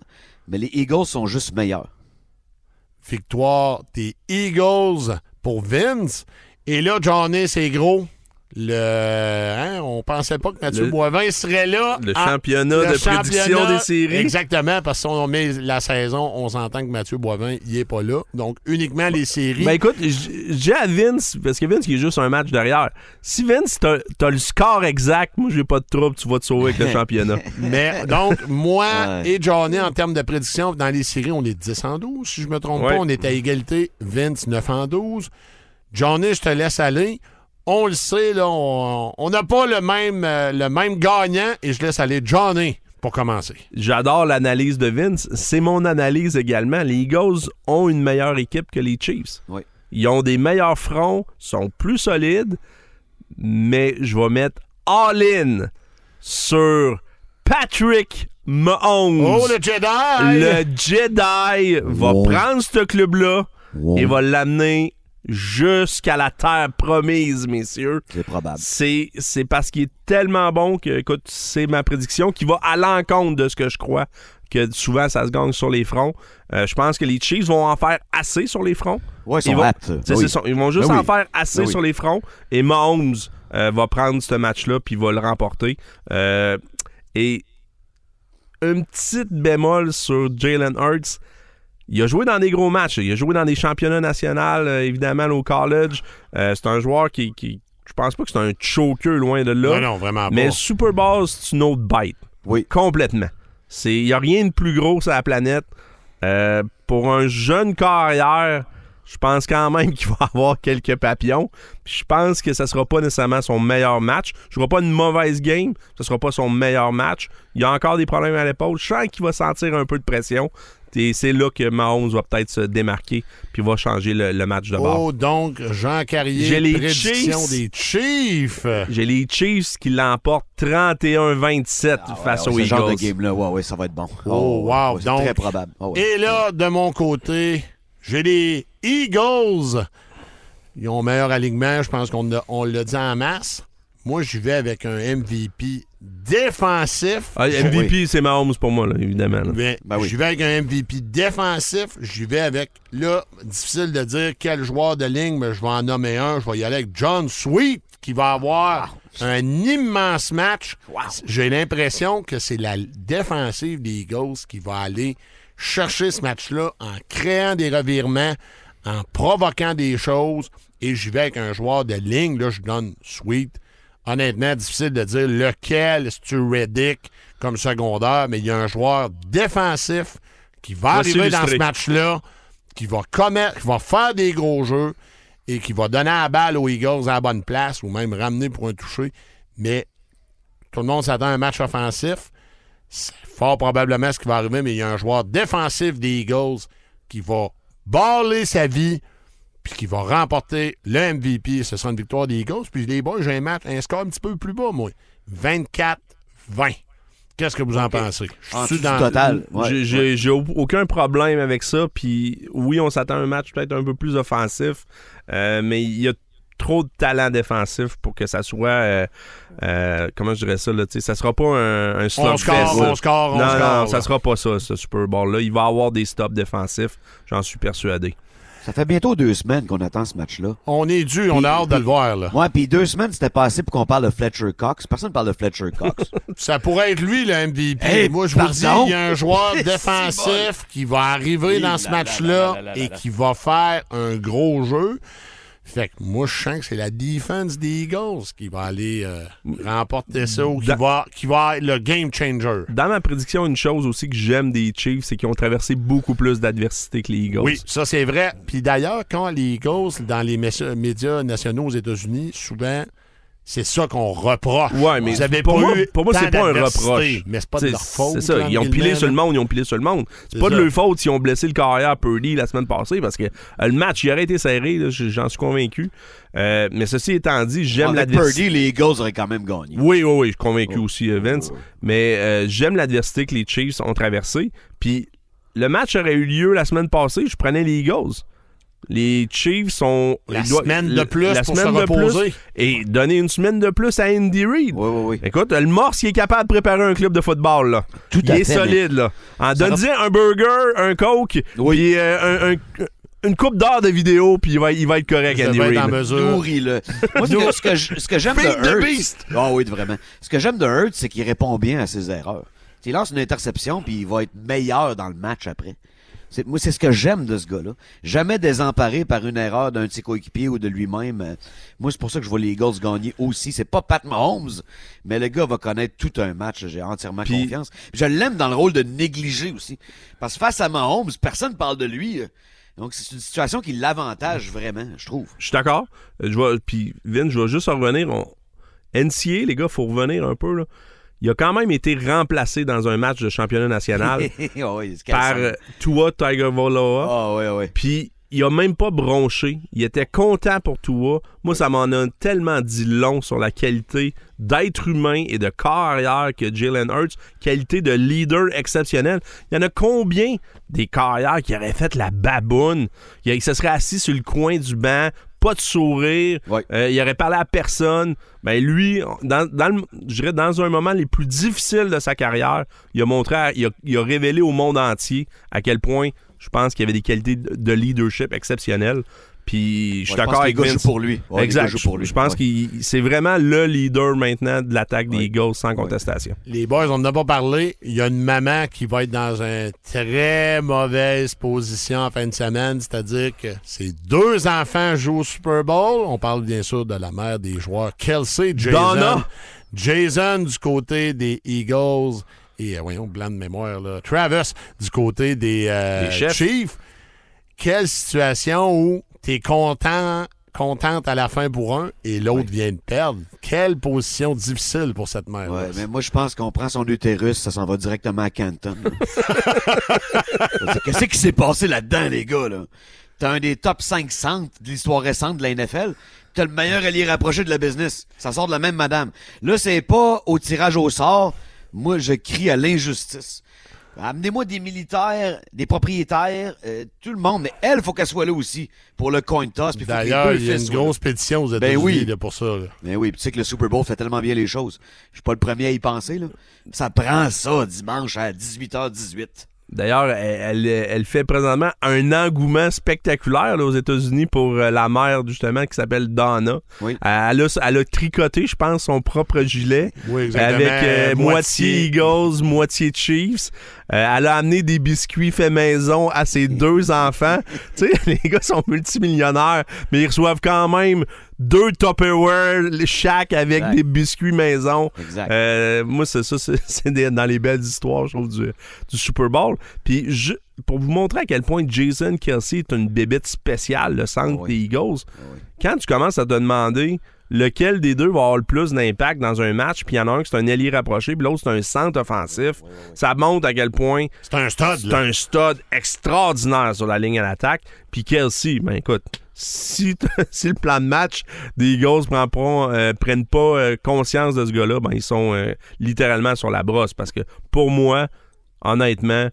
Mais les Eagles sont juste meilleurs. Victoire des Eagles pour Vince. Et là, Johnny, c'est gros. Le, hein, on pensait pas que Mathieu Le- Boivin serait là. Le en- championnat le de prédiction des séries. Exactement, parce que si on met la saison, on s'entend que Mathieu Boivin, il est pas là. Donc, uniquement les séries. Ben écoute, j'ai à Vince, parce que Vince, il est juste un match derrière. Si Vince, t'as t'as le score exact, moi, j'ai pas de trouble, tu vas te sauver avec le (laughs) championnat. Mais donc, moi (laughs) Ouais. et Johnny, en termes de prédiction, dans les séries, on est 10 en 12. Si je me trompe Ouais. pas, on est à égalité. Vince, 9 en 12. Johnny, je te laisse aller. On le sait, là, on n'a pas le même, euh, le même gagnant et je laisse aller Johnny pour commencer. J'adore l'analyse de Vince. C'est mon analyse également. Les Eagles ont une meilleure équipe que les Chiefs. Oui. Ils ont des meilleurs fronts, sont plus solides, mais je vais mettre all-in sur Patrick Mahomes. Oh, le Jedi! Le Jedi va Wow. prendre ce club-là Wow. et va l'amener jusqu'à la terre promise, messieurs. C'est probable. C'est, c'est parce qu'il est tellement bon que, écoute, c'est ma prédiction qui va à l'encontre de ce que je crois, que souvent ça se gagne sur les fronts. Euh, je pense que les Chiefs vont en faire assez sur les fronts. Ouais, ils Ils sont vont- Oui. son- ils vont juste Ben oui. en faire assez Ben oui. sur les fronts. Et Mahomes euh, va prendre ce match-là puis va le remporter. Euh, et une petite bémol sur Jalen Hurts. Il a joué dans des gros matchs. Il a joué dans des championnats nationaux, euh, évidemment, au college. Euh, c'est un joueur qui, qui- Je pense pas que c'est un choker loin de là. Non, non, vraiment pas. Mais Super Bowl, c'est une autre bite. Oui. Complètement. Il n'y a rien de plus gros sur la planète. Euh, pour un jeune carrière, je pense quand même (laughs) qu'il va avoir quelques papillons. Je pense que ça sera pas nécessairement son meilleur match. Je ne pas une mauvaise game. Ce sera pas son meilleur match. Il y a encore des problèmes à l'épaule. Je sens qu'il va sentir un peu de pression. Et c'est là que Mahomes va peut-être se démarquer puis va changer le, le match de bord. Oh, donc, Jean Carrier, J'ai les prédiction Chiefs. des Chiefs. J'ai les Chiefs qui l'emportent 31-27 face Ouais, aux ce genre de Eagles. game-là, ouais, ouais, ça va être bon. Oh, wow. ouais, c'est Donc- très probable. Oh, ouais. Et là, de mon côté, j'ai les Eagles. Ils ont meilleur alignement. Je pense qu'on on l'a dit en masse. Moi, j'y vais avec un MVP défensif. Ah, MVP, c'est Mahomes pour moi, là, évidemment. là. Ben oui. J'y vais avec un MVP défensif. J'y vais avec, là, difficile de dire quel joueur de ligne, mais je vais en nommer un. Je vais y aller avec John Sweet, qui va avoir un immense match. J'ai l'impression que c'est la défensive des Eagles qui va aller chercher ce match-là en créant des revirements, en provoquant des choses. Et j'y vais avec un joueur de ligne. Là, je donne Sweet. Honnêtement, difficile de dire lequel, si tu Reddick comme secondaire, mais il y a un joueur défensif qui va arriver dans ce match-là, qui va commettre, qui va faire des gros jeux et qui va donner la balle aux Eagles à la bonne place ou même ramener pour un toucher. Mais tout le monde s'attend à un match offensif. C'est fort probablement ce qui va arriver, mais il y a un joueur défensif des Eagles qui va baller sa vie puis qui va remporter le MVP. Ce sera une victoire des Eagles. Puis les boys, j'ai un match, un score un petit peu plus bas, moi. 24-20. Qu'est-ce que vous en pensez? Je suis du total. ouais. J'ai- J'ai j'ai au- aucun problème avec ça. Puis oui, on s'attend à un match peut-être un peu plus offensif, euh, mais il y a trop de talent défensif pour que ça soit. euh, euh, comment je dirais ça? Là, ça sera pas un, un On slugfest. score, là. on score, on non, score. non, là. ça sera pas ça, ce Super Bowl-là. Il va avoir des stops défensifs, j'en suis persuadé. Ça fait bientôt deux semaines qu'on attend ce match-là. On est dû, on a hâte de le voir. Là. Ouais, puis deux semaines, c'était pas assez pour qu'on parle de Fletcher Cox. Personne ne parle de Fletcher Cox. (laughs) Ça pourrait être lui, le MVP. Hey, Moi, je vous dis, il y a un joueur (laughs) défensif qui va arriver dans ce match-là et qui va faire un gros jeu. Fait que moi, je sens que c'est la défense des Eagles qui va aller euh, remporter ça ou qui va, qui va être le game changer. Dans ma prédiction, une chose aussi que j'aime des Chiefs, c'est qu'ils ont traversé beaucoup plus d'adversité que les Eagles. Oui, ça c'est vrai. Puis d'ailleurs, quand les Eagles, dans les médias nationaux aux États-Unis, souvent, C'est ça qu'on reproche. Ouais, mais Vous avez pour pas moi, eu pour moi, c'est pas un reproche. Mais c'est pas de leur faute. C'est ça. Ils ont pilé sur le monde, ils ont pilé sur le monde. C'est pas de leur faute s'ils ont blessé le carrière Purdy la semaine passée parce que euh, le match, il aurait été serré, j'en suis convaincu. Euh, mais ceci étant dit, j'aime Avec l'adversité. Purdy, les Eagles auraient quand même gagné. Oui, oui, oui, je suis convaincu Oh. aussi, euh, Vince. Mais euh, j'aime l'adversité que les Chiefs ont traversée. Puis le match aurait eu lieu la semaine passée, je prenais les Eagles. Les Chiefs sont. La semaine de plus la pour semaine se de plus reposer. et donner une semaine de plus à Andy Reid. Oui, oui, oui. Écoute, le Morse, il est capable de préparer un club de football, là. Tout il à est fait, solide, là. En donne un burger, un coke, Oui. puis euh, un- un- une coupe d'heure de vidéo, puis il va, il va être correct, Je Andy vais être en Reid. mesure. Nourris-le. Moi, ce que, ce que j'aime de Hurts. Ah oui, vraiment. Ce que j'aime de Hurts, c'est qu'il répond bien à ses erreurs. Il lance une interception, puis il va être meilleur dans le match après. C'est- moi, c'est ce que j'aime de ce gars-là. Jamais désemparé par une erreur d'un de ses coéquipiers ou de lui-même. Euh, Moi, c'est pour ça que je vois les Eagles gagner aussi. C'est pas Pat Mahomes, mais le gars va connaître tout un match. J'ai entièrement confiance. Je l'aime dans le rôle de négliger aussi. Parce que face à Mahomes, personne parle de lui. euh. Donc, c'est une situation qui l'avantage vraiment, je trouve. Je suis d'accord. Je puis Vin, je vais juste en revenir. On... NCA, les gars, faut revenir un peu. Là. Il a quand même été remplacé dans un match de championnat national Ah (laughs) oui, par euh, Tua Tagovailoa. Ah oui, oui. Puis il a même pas bronché. Il était content pour Tua. Moi, ça m'en a tellement dit long sur la qualité d'être humain et de carrière que Jalen Hurts, qualité de leader exceptionnel. Il y en a combien des carrières qui auraient fait la baboune? Il se serait assis sur le coin du banc, pas de sourire, euh, il aurait parlé à personne. Ben lui, dans, dans, le- je dirais dans un moment les plus difficiles de sa carrière, il a montré, à- il, a, il a révélé au monde entier à quel point je pense qu'il avait des qualités de leadership exceptionnelles. Puis je suis Ouais, d'accord que avec Vince. pour lui. Ouais, exact. jouent pour lui. Je pense Ouais. qu'il c'est vraiment le leader maintenant de l'attaque des. Eagles sans contestation. Les boys, on n'en a pas parlé. Il y a une maman qui va être dans une très mauvaise position en fin de semaine, c'est-à-dire que ses deux enfants jouent au Super Bowl. On parle bien sûr de la mère des joueurs, Kelsey, Jason. Donna. Jason du côté des Eagles et, euh, voyons, blanc de mémoire, là. Travis du côté des, euh, Des chefs. Chiefs. Quelle situation où t'es content contente à la fin pour un et l'autre vient de perdre. Quelle position difficile pour cette mère. Ouais, mais moi, je pense qu'on prend son utérus, ça s'en va directement à Canton. (laughs) Qu'est-ce qui s'est passé là-dedans, les gars, là? T'as un des top 5 centres de l'histoire récente de la NFL. T'as le meilleur allié rapproché de la business. Ça sort de la même madame. Là, c'est pas au tirage au sort. Moi, je crie à l'injustice. Amenez-moi des militaires, des propriétaires, euh, tout le monde. Mais elle, faut qu'elle soit là aussi pour le coin toss. D'ailleurs, il y a une grosse pétition aux Ben États-Unis oui. là, pour ça. là. Mais oui, puis tu sais que le Super Bowl fait tellement bien les choses. Je suis pas le premier à y penser, là. Ça prend ça dimanche à 18h18. D'ailleurs, elle, elle- elle fait présentement un engouement spectaculaire là, aux États-Unis pour euh, la mère, justement, qui s'appelle Donna. Oui. Elle, a, elle a tricoté, je pense, son propre gilet. Oui, exactement. Avec euh, Moitié. Eagles, moitié Chiefs. Euh, elle a amené des biscuits faits maison à ses (laughs) deux enfants. tu sais, (laughs) les gars sont multimillionnaires, mais ils reçoivent quand même deux Tupperware chaque avec Exact. des biscuits maison. Exact. Euh, moi, c'est ça, c'est (laughs) dans les belles histoires, je trouve, du, du Super Bowl. Puis, je- pour vous montrer à quel point Jason Kelsey est une bébête spéciale, le centre oui. des Eagles, oui. quand tu commences à te demander lequel des deux va avoir le plus d'impact dans un match, puis il y en a un qui c'est un ailier rapproché, puis l'autre c'est un centre offensif, ça montre à quel point C'est un stud. c'est un stud extraordinaire sur la ligne à l'attaque. Puis Kelsey, ben écoute, (laughs) si, le plan de match des Eagles prend pas, euh, prennent pas euh, conscience de ce gars-là, ben ils sont euh, littéralement sur la brosse. Parce que pour moi, honnêtement,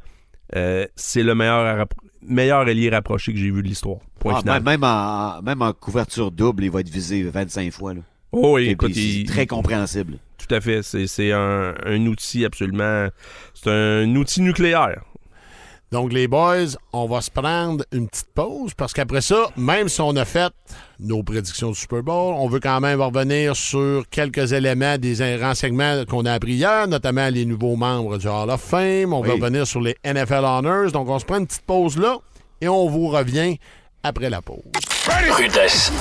c'est le meilleur, meilleur ailier rapproché que j'ai vu de l'histoire. Point Ah, final. même, en, même en couverture double, il va être visé 25 fois. Là. Oh oui, écoute, il- très compréhensible. tout à fait. C'est, c'est un, un outil absolument. C'est un outil nucléaire. Donc, les boys, on va se prendre une petite pause parce qu'après ça, même si on a fait nos prédictions du Super Bowl, on veut quand même revenir sur quelques éléments des renseignements qu'on a appris hier, notamment les nouveaux membres du Hall of Fame. On va revenir sur les NFL Honors. Donc, on se prend une petite pause là et on vous revient après la pause. Rudesse.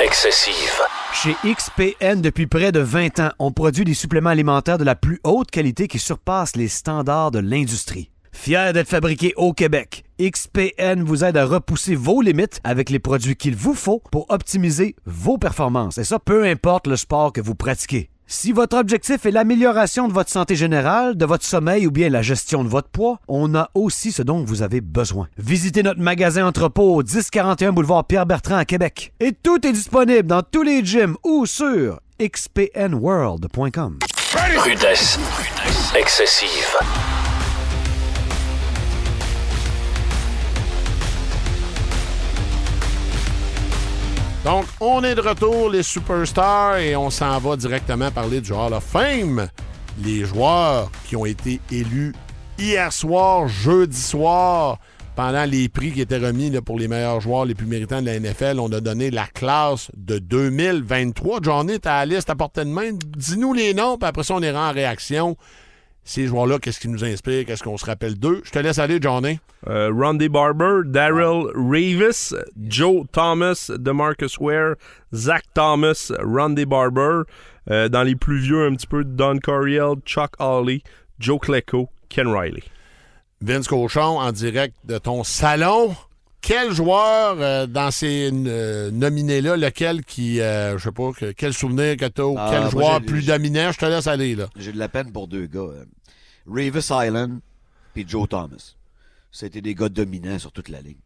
Excessive. Chez XPN, depuis près de 20 ans, on produit des suppléments alimentaires de la plus haute qualité qui surpassent les standards de l'industrie. Fier d'être fabriqué au Québec, XPN vous aide à repousser vos limites avec les produits qu'il vous faut pour optimiser vos performances. Et ça, peu importe le sport que vous pratiquez. Si votre objectif est l'amélioration de votre santé générale, de votre sommeil ou bien la gestion de votre poids, on a aussi ce dont vous avez besoin. Visitez notre magasin entrepôt au 1041 boulevard Pierre-Bertrand à Québec. Et tout est disponible dans tous les gyms ou sur xpnworld.com. Rudesse. Excessive. Donc, on est de retour, les superstars, et on s'en va directement parler du Hall of Fame. Les joueurs qui ont été élus hier soir, jeudi soir, pendant les prix qui étaient remis pour les meilleurs joueurs les plus méritants de la NFL. On a donné la classe de 2023. Johnny, t'as la liste à portée de main. Dis-nous les noms, puis après ça, on ira en réaction. Ces joueurs-là, qu'est-ce qui nous inspire? Qu'est-ce qu'on se rappelle d'eux? Je te laisse aller, Johnny. Euh, Randy Barber, Daryl Revis, Joe Thomas, DeMarcus Ware, Zach Thomas, Randy Barber. Euh, dans les plus vieux, un petit peu Don Coryell, Chuck Hawley, Joe Klecko, Ken Riley. Vince Cochon, en direct de ton salon. Quel joueur euh, dans ces euh, nominés-là, lequel qui, euh, je sais pas, que- quel souvenir que t'as Ah, quel joueur plus dominant? Je te laisse aller, là. J'ai de la peine pour deux gars. euh, Ravis Island puis Joe Thomas. C'était des gars dominants sur toute la ligne.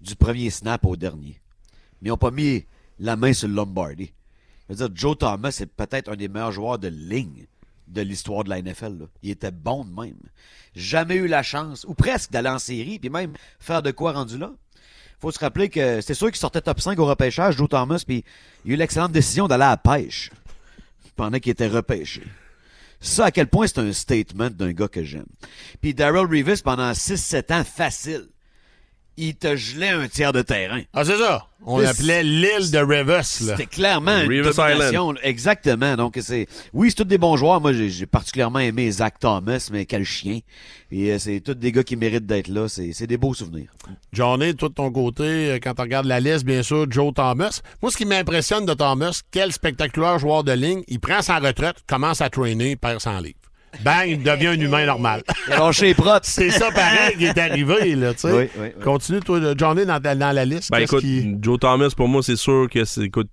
Du premier snap au dernier. Mais ils n'ont pas mis la main sur le Lombardi. Je veux dire, Joe Thomas est peut-être un des meilleurs joueurs de ligne de l'histoire de la NFL. là. Il était bon de même. Jamais eu la chance, ou presque, d'aller en série, puis même faire de quoi rendu là. Faut se rappeler que c'est sûr qu'il sortait top 5 au repêchage, Joe Thomas, puis il a eu l'excellente décision d'aller à la pêche pendant qu'il était repêché. Ça, à quel point c'est un statement d'un gars que j'aime. Puis Daryl Reeves, pendant 6-7 ans, facile, il te gelait un tiers de terrain. Ah, c'est ça. On l'appelait l'île de Revis, là. C'était clairement une domination. Exactement. Donc, c'est, oui, c'est tous des bons joueurs. Moi, j'ai, particulièrement aimé Zach Thomas, mais quel chien. Et euh, c'est tous des gars qui méritent d'être là. C'est, c'est des beaux souvenirs. Johnny, toi de ton côté, euh, quand tu regardes la liste, bien sûr, Joe Thomas. Moi, ce qui m'impressionne de Thomas, quel spectaculaire joueur de ligne. Il prend sa retraite, commence à traîner, perd 100 livres. Bang, il devient un humain normal. Il a lâché les protes. (laughs) C'est ça pareil qui est arrivé, là, tu sais. Oui, oui, oui. Continue, toi, de- Johnny, dans, ta- dans la liste. Ben écoute, qui- Joe Thomas, pour moi, c'est sûr que c'est écoute,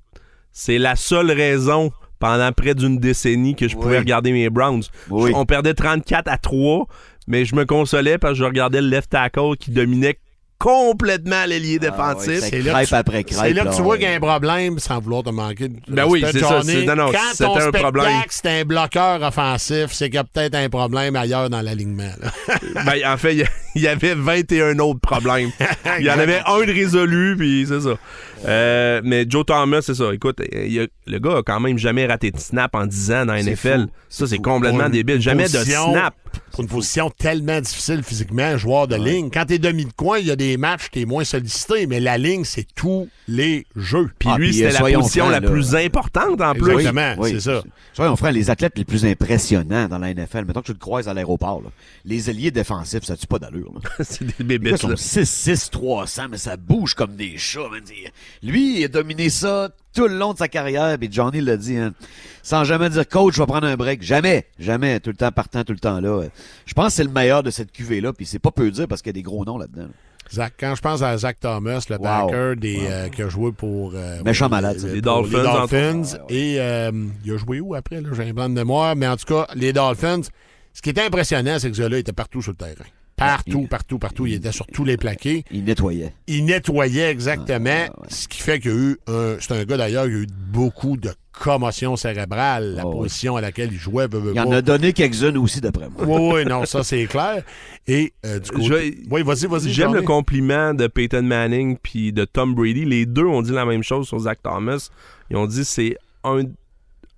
c'est la seule raison pendant près d'une décennie que je Oui. pouvais regarder mes Browns. Oui. On perdait 34 à 3, mais je me consolais parce que je regardais le left tackle qui dominait complètement l'ailier Ah ouais, défensif. c'est là, que tu- après crêpe, c'est là que tu là, vois ouais. qu'il y a un problème sans vouloir te manquer. de Ben oui, c'est ça, c'est- non, non, Quand c'était ton un problème. c'est un bloqueur offensif, c'est qu'il y a peut-être un problème ailleurs dans l'alignement. (laughs) Ben, en fait, il y avait 21 autres problèmes. Il y en avait un de résolu, puis c'est ça. Euh, mais Joe Thomas, c'est ça. Écoute, il y a- le gars a quand même jamais raté de snap en 10 ans dans la NFL. fou. Ça, c'est complètement débile. Jamais de snap. Pour une position tellement difficile physiquement, un joueur de ligne. Quand t'es demi de coin, il y a des matchs, t'es moins sollicité, mais la ligne, c'est tous les jeux. Puis Ah, lui, c'était euh, la soyons position francs, la là. plus importante en plus. Exactement, c'est ça. Soyons francs, les athlètes les plus impressionnants dans la NFL, mettons que tu le croises à l'aéroport, là. les ailiers défensifs, ça tue pas d'allure. là? (laughs) c'est des gars bébites, sont là. 6-6, 300, mais ça bouge comme des chats. man. Lui, il a dominé ça tout le long de sa carrière, puis Johnny l'a dit, hein, sans jamais dire coach, je vais prendre un break. Jamais, jamais, tout le temps partant, tout le temps là. Je pense que c'est le meilleur de cette cuvée-là, puis c'est pas peu dire parce qu'il y a des gros noms là-dedans. là. Zach, quand je pense à Zach Thomas, le Wow. backer des, euh, qui a joué pour. euh, Méchant malade, pour Les Dolphins, les entre Dolphins. Et euh, il a joué où après? là? J'ai un blanc de mémoire. Mais en tout cas, les Dolphins, ce qui était impressionnant, c'est que ce gars-là était partout sur le terrain. Partout, il- partout, partout. Il était sur tous les plaqués. Il nettoyait. Il nettoyait exactement. Ah, ouais. Ce qui fait qu'il y a eu un. C'est un gars d'ailleurs qui a eu beaucoup de commotion cérébrale. La Ah, position à laquelle il jouait. veut, veut Il en pas. a donné quelques-unes aussi, d'après moi. Oui, oui, non, ça c'est clair. Et euh, du coup. Je- Oui, vas-y, vas-y. J'aime le compliment de Peyton Manning puis de Tom Brady. Les deux ont dit la même chose sur Zach Thomas. Ils ont dit c'est un,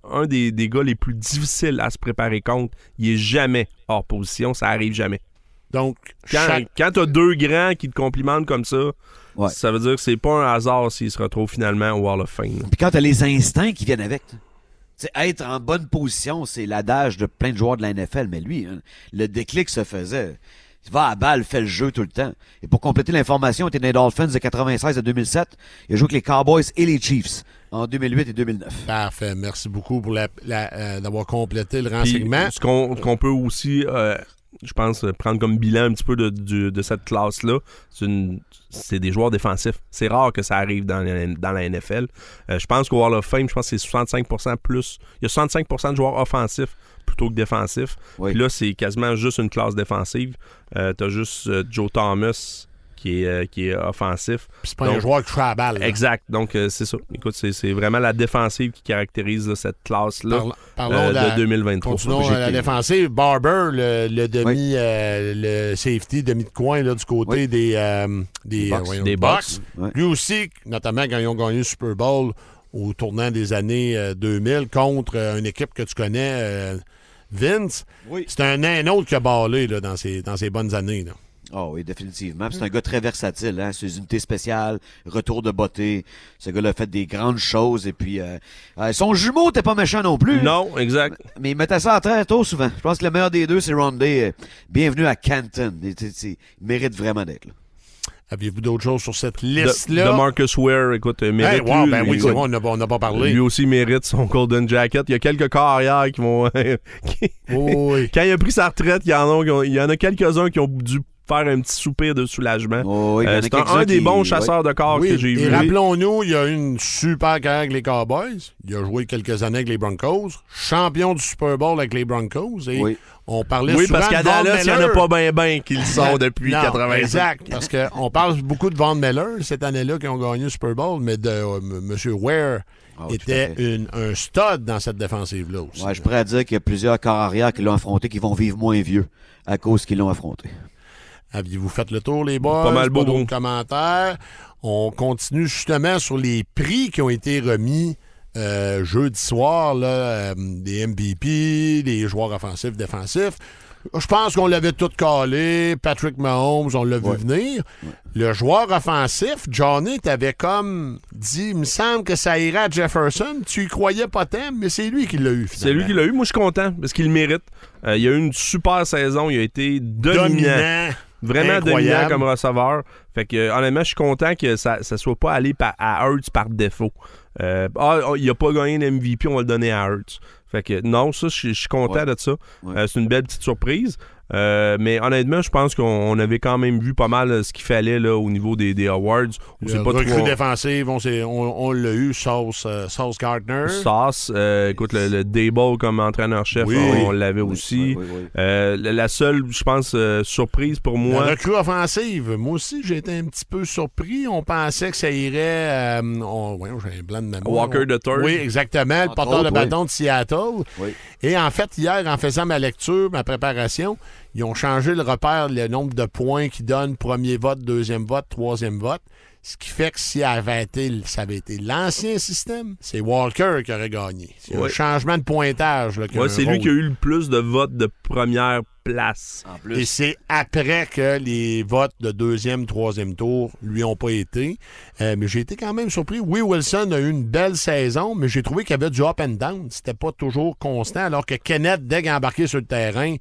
un des, des gars les plus difficiles à se préparer contre. Il est jamais hors position. Ça arrive jamais. Donc, Quand, chaque- quand t'as deux grands qui te complimentent comme ça, Ouais. ça veut dire que c'est pas un hasard s'il se retrouve finalement au Wall of Fame. Puis quand t'as les instincts qui viennent avec, tu sais, être en bonne position, c'est l'adage de plein de joueurs de la NFL, mais lui, hein, le déclic se faisait. Il va à balle, fait le jeu tout le temps. Et pour compléter l'information, il était dans les Dolphins de 96 à 2007. Il a joué avec les Cowboys et les Chiefs en 2008 et 2009. Parfait. Merci beaucoup pour la- la- euh, d'avoir complété le Puis, renseignement. ce qu'on ce qu'on peut aussi euh, je pense, euh, prendre comme bilan un petit peu de, de cette classe-là, c'est des joueurs défensifs. C'est rare que ça arrive dans, la- dans la NFL. Euh, je pense qu'au Hall of Fame, je pense que c'est 65% plus. Il y a 65% de joueurs offensifs plutôt que défensifs. Oui. Puis là, c'est quasiment juste une classe défensive. Euh, T'as juste euh, Joe Thomas qui est, euh, qui est offensif. Puis c'est pas un joueur qui touche à la balle. là. Exact. Donc, euh, c'est ça. Écoute, c'est c'est vraiment la défensive qui caractérise là, cette classe-là euh, de la- de 2023. Continuons à la défensive. Barber, le, le demi, euh, le safety, demi de coin là, du côté Oui. des, euh, des, voyons. Ouais. Lui aussi, notamment quand ils ont gagné le Super Bowl au tournant des années euh, 2000 contre une équipe que tu connais, Vince. Oui. C'est un un autre qui a ballé là, dans, ses, dans ses bonnes années. là. Oh oui, définitivement. C'est un gars très versatile, hein. Ses unités spéciales, retour de beauté. Ce gars-là a fait des grandes choses. Et puis, euh, euh, son jumeau t'es pas méchant non plus. Non, exact. Mais il mettait ça à très tôt souvent. Je pense que le meilleur des deux, c'est Rondé. Euh, Bienvenue à Canton. Il, mérite vraiment d'être là. Aviez-vous d'autres choses sur cette liste-là? de Marcus Ware, écoute, euh, mérite Hey, wow, lui, ben oui, lui- c'est vrai, on n'a pas parlé. lui aussi mérite son Golden Jacket. Il y a quelques corps arrière qui vont. (laughs) qui- Oui, oui. (laughs) Quand il a pris sa retraite, il y en a, il y en a quelques-uns qui ont dû faire un petit soupir de soulagement. Oh, oui, Euh, a c'est un, des qui- bons ouais. chasseurs de corps Oui, que j'ai et vu. rappelons-nous, il y a eu une super carrière avec les Cowboys. Il a joué quelques années avec les Broncos. Champion du Super Bowl avec les Broncos. Et Oui. on parlait Oui, souvent parce qu'à Dallas, il n'y en a pas bien ben qui le sont (laughs) depuis Non, 80 Exact, parce qu'on parle beaucoup de Von Miller cette année-là qui ont gagné le Super Bowl, mais de euh, M. Ware Ah, était une- un stud dans cette défensive-là aussi. Ouais, je pourrais dire qu'il y a plusieurs corps arrière qui l'ont affronté qui vont vivre moins vieux à cause qu'ils l'ont affronté. Aviez-vous fait le tour, les boys? Pas mal beau, commentaires? On continue justement sur les prix qui ont été remis euh, jeudi soir, là, euh, des MVP, des joueurs offensifs, défensifs. Je pense qu'on l'avait tout calé. Patrick Mahomes, on l'a vu Ouais. venir. Le joueur offensif, Johnny, t'avais comme dit, il me semble que ça irait à Jefferson. Tu y croyais pas tant, mais c'est lui qui l'a eu. C'est lui qui l'a eu. Moi, je suis content parce qu'il le mérite. Euh, il a eu une super saison. Il a été dominant. dominant. Vraiment Incroyable. dominant comme receveur. Fait que, euh, honnêtement, je suis content que ça ne soit pas allé par- à Hurts par défaut. Euh, ah, oh, il a pas gagné le MVP, on va le donner à Hurts. Fait que, non, ça, je suis- je suis content Ouais. de ça. Ouais. Euh, c'est une belle petite surprise. Euh, mais honnêtement, je pense qu'on on avait quand même vu pas mal euh, ce qu'il fallait là, au niveau des, des awards. On Le pas recrue trop- défensive, on, s'est- on, on l'a eu, Sauce, euh, Sauce Gardner. Sauce, euh, écoute, le, le Dable comme entraîneur-chef, Oui. on, on l'avait Oui, aussi. oui, oui, oui. Euh, la, la seule, je pense, euh, surprise pour La moi, recrue offensive, moi aussi, j'ai été un petit peu surpris. On pensait que ça irait. euh, j'ai un blanc de mémoire. Walker the Third. Oui, exactement, le porteur de bâton de Seattle. Oui. Et en fait, hier, en faisant ma lecture, ma préparation, ils ont changé le repère, le nombre de points qu'ils donnent, premier vote, deuxième vote, troisième vote. Ce qui fait que si avait été, ça avait été l'ancien système, c'est Walker qui aurait gagné. C'est un Ouais. changement de pointage. Ouais, un c'est lui qui a eu le plus de votes de première place. En Et plus, c'est après que les votes de deuxième, troisième tour lui ont pas été. Euh, mais j'ai été quand même surpris. Oui, Wilson a eu une belle saison, mais j'ai trouvé qu'il y avait du up and down. C'était pas toujours constant, alors que Kenneth, dès qu'il a embarqué sur le terrain,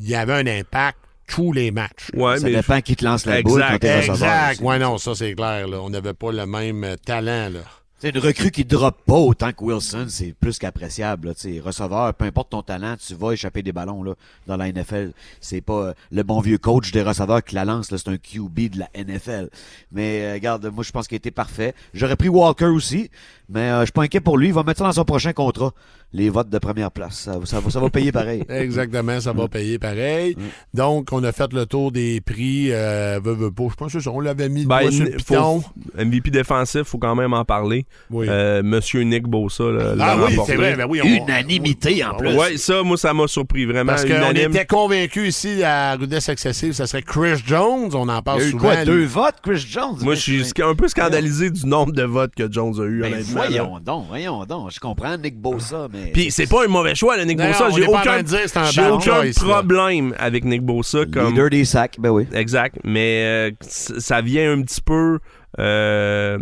il y avait un impact tous les matchs. Ouais, ça mais dépend qui te lance la Exact, boule quand t'es receveur. Exact. Ouais, non, ça c'est clair. là. On n'avait pas le même euh, talent. Là. C'est une recrue qui drop pas autant que Wilson, c'est plus qu'appréciable. là. Tu sais, Receveur, peu importe ton talent, tu vas échapper des ballons là, dans la NFL. C'est pas euh, le bon vieux coach des receveurs qui la lance, là, c'est un QB de la NFL. Mais euh, regarde, moi je pense qu'il était parfait. J'aurais pris Walker aussi, mais euh, je suis pas inquiet pour lui. Il va mettre ça dans son prochain contrat, les votes de première place. Ça, ça va, ça va payer pareil. (laughs) Exactement, ça va payer pareil. Donc, on a fait le tour des prix. Euh, veux, veux pas. Je pense que ça. On l'avait mis Ben, sur le faut-. MVP défensif, faut quand même en parler. Oui. Euh, Monsieur Nick Bosa, là, l'a ah oui, remporté. c'est vrai. Ben oui, on- Unanimité en plus. Ouais, ça, moi, ça m'a surpris vraiment. Parce qu'on était convaincus ici à Rudesse Excessive, ça serait Chris Jones. On en Il parle y a eu souvent. quoi, lui. deux votes, Chris Jones? Moi, je suis un peu scandalisé du nombre de votes que Jones a eu, Ben, honnêtement. là. voyons donc, voyons donc. Je comprends Nick Bosa, mais... Puis c'est pas un mauvais choix, le Nick Non, Bosa. on J'ai aucun, dire j'ai là. problème avec Nick Bosa comme Leader des sacs, ben oui. Exact, mais euh, ça vient un petit peu euh,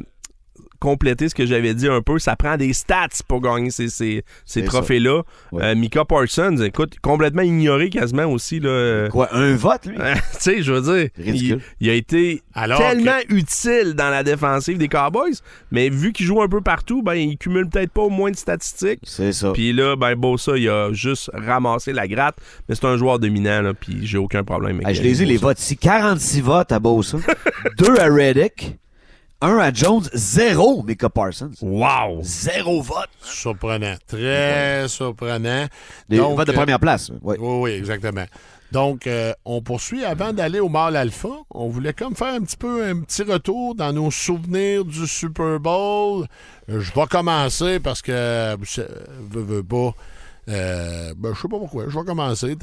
compléter ce que j'avais dit un peu, ça prend des stats pour gagner ces, ces, ces trophées-là. Ouais. Euh, Mika Parsons, écoute, complètement ignoré quasiment aussi. Là, Quoi, un vote, lui? (laughs) tu sais, je veux dire, il, il a été Alors tellement utile dans la défensive des Cowboys, mais vu qu'il joue un peu partout, ben il cumule peut-être pas au moins de statistiques. C'est ça. Puis là, ben Bosa, il a juste ramassé la gratte, mais c'est un joueur dominant, là, puis j'ai aucun problème avec Ah, je les ai, les votes ici. 46 votes à Bosa, (laughs) 2 à Reddick, 1 à Jones, 0 Mika Parsons. Wow! Zéro vote. Surprenant. Très surprenant. Des Donc, votes de euh, première place. Oui. Oui, oui, exactement. Donc, euh, on poursuit. Avant d'aller au mâle alpha, on voulait comme faire un petit peu un petit retour dans nos souvenirs du Super Bowl. Euh, je vais commencer parce que, euh, veux, veux pas, ben, je sais pas pourquoi. Je vais commencer.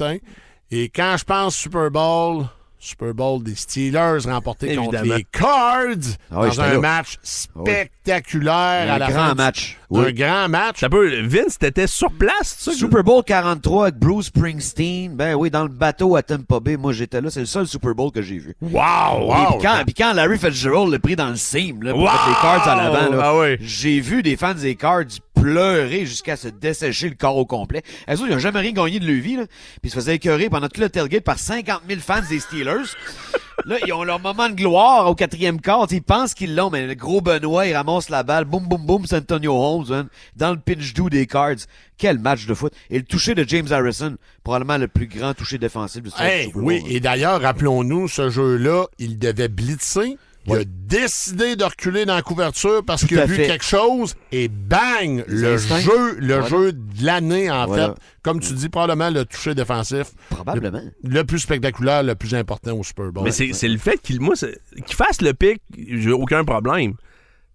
Et quand je pense Super Bowl, Super Bowl des Steelers remporté contre les Cards Ah oui, dans un là. match spectaculaire à Un la grand fin du- match. Un Oui. grand match. Ça peut, Vince, t'étais sur place, tu? Super Bowl 43 avec Bruce Springsteen. Ben oui, dans le bateau à Tampa Bay. Moi, j'étais là. C'est le seul Super Bowl que j'ai vu. Wow, Et wow. puis quand, puis quand Larry Fitzgerald l'a pris dans le seam, là, pour Wow! mettre les Cards à l'avant, là, Ah oui. j'ai vu des fans des Cards pleurer jusqu'à se dessécher le corps au complet. Eux autres, ils n'ont jamais rien gagné de leur vie, là. Puis ils se faisaient écœurer pendant tout le tailgate par 50 000 fans des Steelers. Là, ils ont leur moment de gloire au quatrième quart. Ils pensent qu'ils l'ont, mais le gros Benoît, il ramasse la balle. Boum, boum, boum, c'est Antonio Holmes, man, dans le pinch do des Cards. Quel match de foot. Et le toucher de James Harrison, probablement le plus grand toucher défensif de Hey, Bowl, oui, et d'ailleurs, rappelons-nous, ce jeu-là, il devait blitzer. Il a décidé de reculer dans la couverture parce qu'il a vu fait. quelque chose et bang! Le jeu, le Voilà. jeu de l'année, en Voilà. fait. Comme tu dis, probablement le toucher défensif Probablement. le plus spectaculaire, le plus important au Super Bowl. Mais c'est c'est le fait qu'il moi, c'est- qu'il fasse le pic, j'ai aucun problème.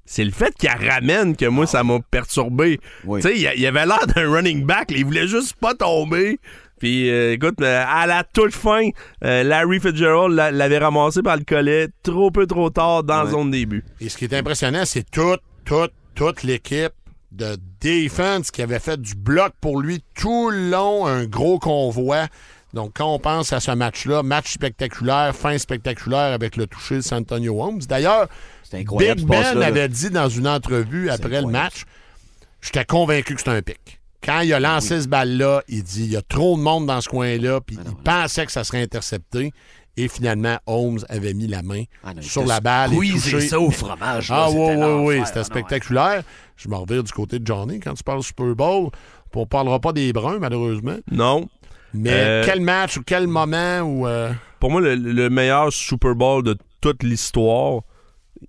C'est le fait qu'il ramène que moi, ça m'a perturbé. Oui. Tu sais, il avait l'air d'un running back, là, il voulait juste pas tomber. Puis, euh, écoute, euh, à la toute fin, euh, Larry Fitzgerald l'a- l'avait ramassé par le collet trop peu trop tard dans la Ouais. zone début. Et ce qui est impressionnant, c'est toute, toute, toute l'équipe de defense qui avait fait du bloc pour lui tout le long, un gros convoi. Donc, quand on pense à ce match-là, match spectaculaire, fin spectaculaire avec le toucher de San Antonio Holmes. D'ailleurs, C'est incroyable, Big ce passe-là, Ben là. avait dit dans une entrevue après le incroyable. match, j'étais convaincu que c'était un pic. Quand il a lancé ce balle-là, il dit il y a trop de monde dans ce coin-là, puis Ah il pensait que ça serait intercepté. Et finalement, Holmes avait mis la main Ah non, sur la balle. et squeezé touché. ça au fromage. là, Ah oui, oui, oui, c'était non, spectaculaire. Je me revire du côté de Johnny quand tu parles Super Bowl. On parlera pas des Bruns, malheureusement. Non. Mais Euh, quel match ou quel moment où... euh, Pour moi, le, le meilleur Super Bowl de toute l'histoire,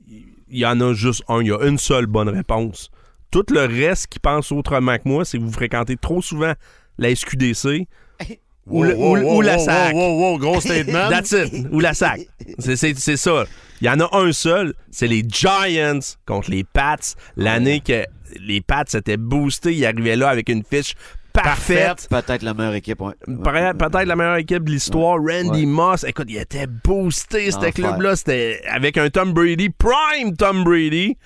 il y en a juste un. Il y a une seule bonne réponse. Tout le reste qui pense autrement que moi, c'est que vous fréquentez trop souvent la SQDC (laughs) ou, le- ou ou la SAC. wow, wow, gros statement. (laughs) That's it. Ou la SAC. C'est- ça. Il y en a un seul, c'est les Giants contre les Pats. L'année que les Pats étaient boostés, ils arrivaient là avec une fiche parfaite. Peut-être la meilleure équipe, ouais. Peut-être la meilleure équipe de l'histoire, Randy Ouais. Moss. Écoute, il était boosté, Enfer. club-là. C'était avec un Tom Brady, prime Tom Brady.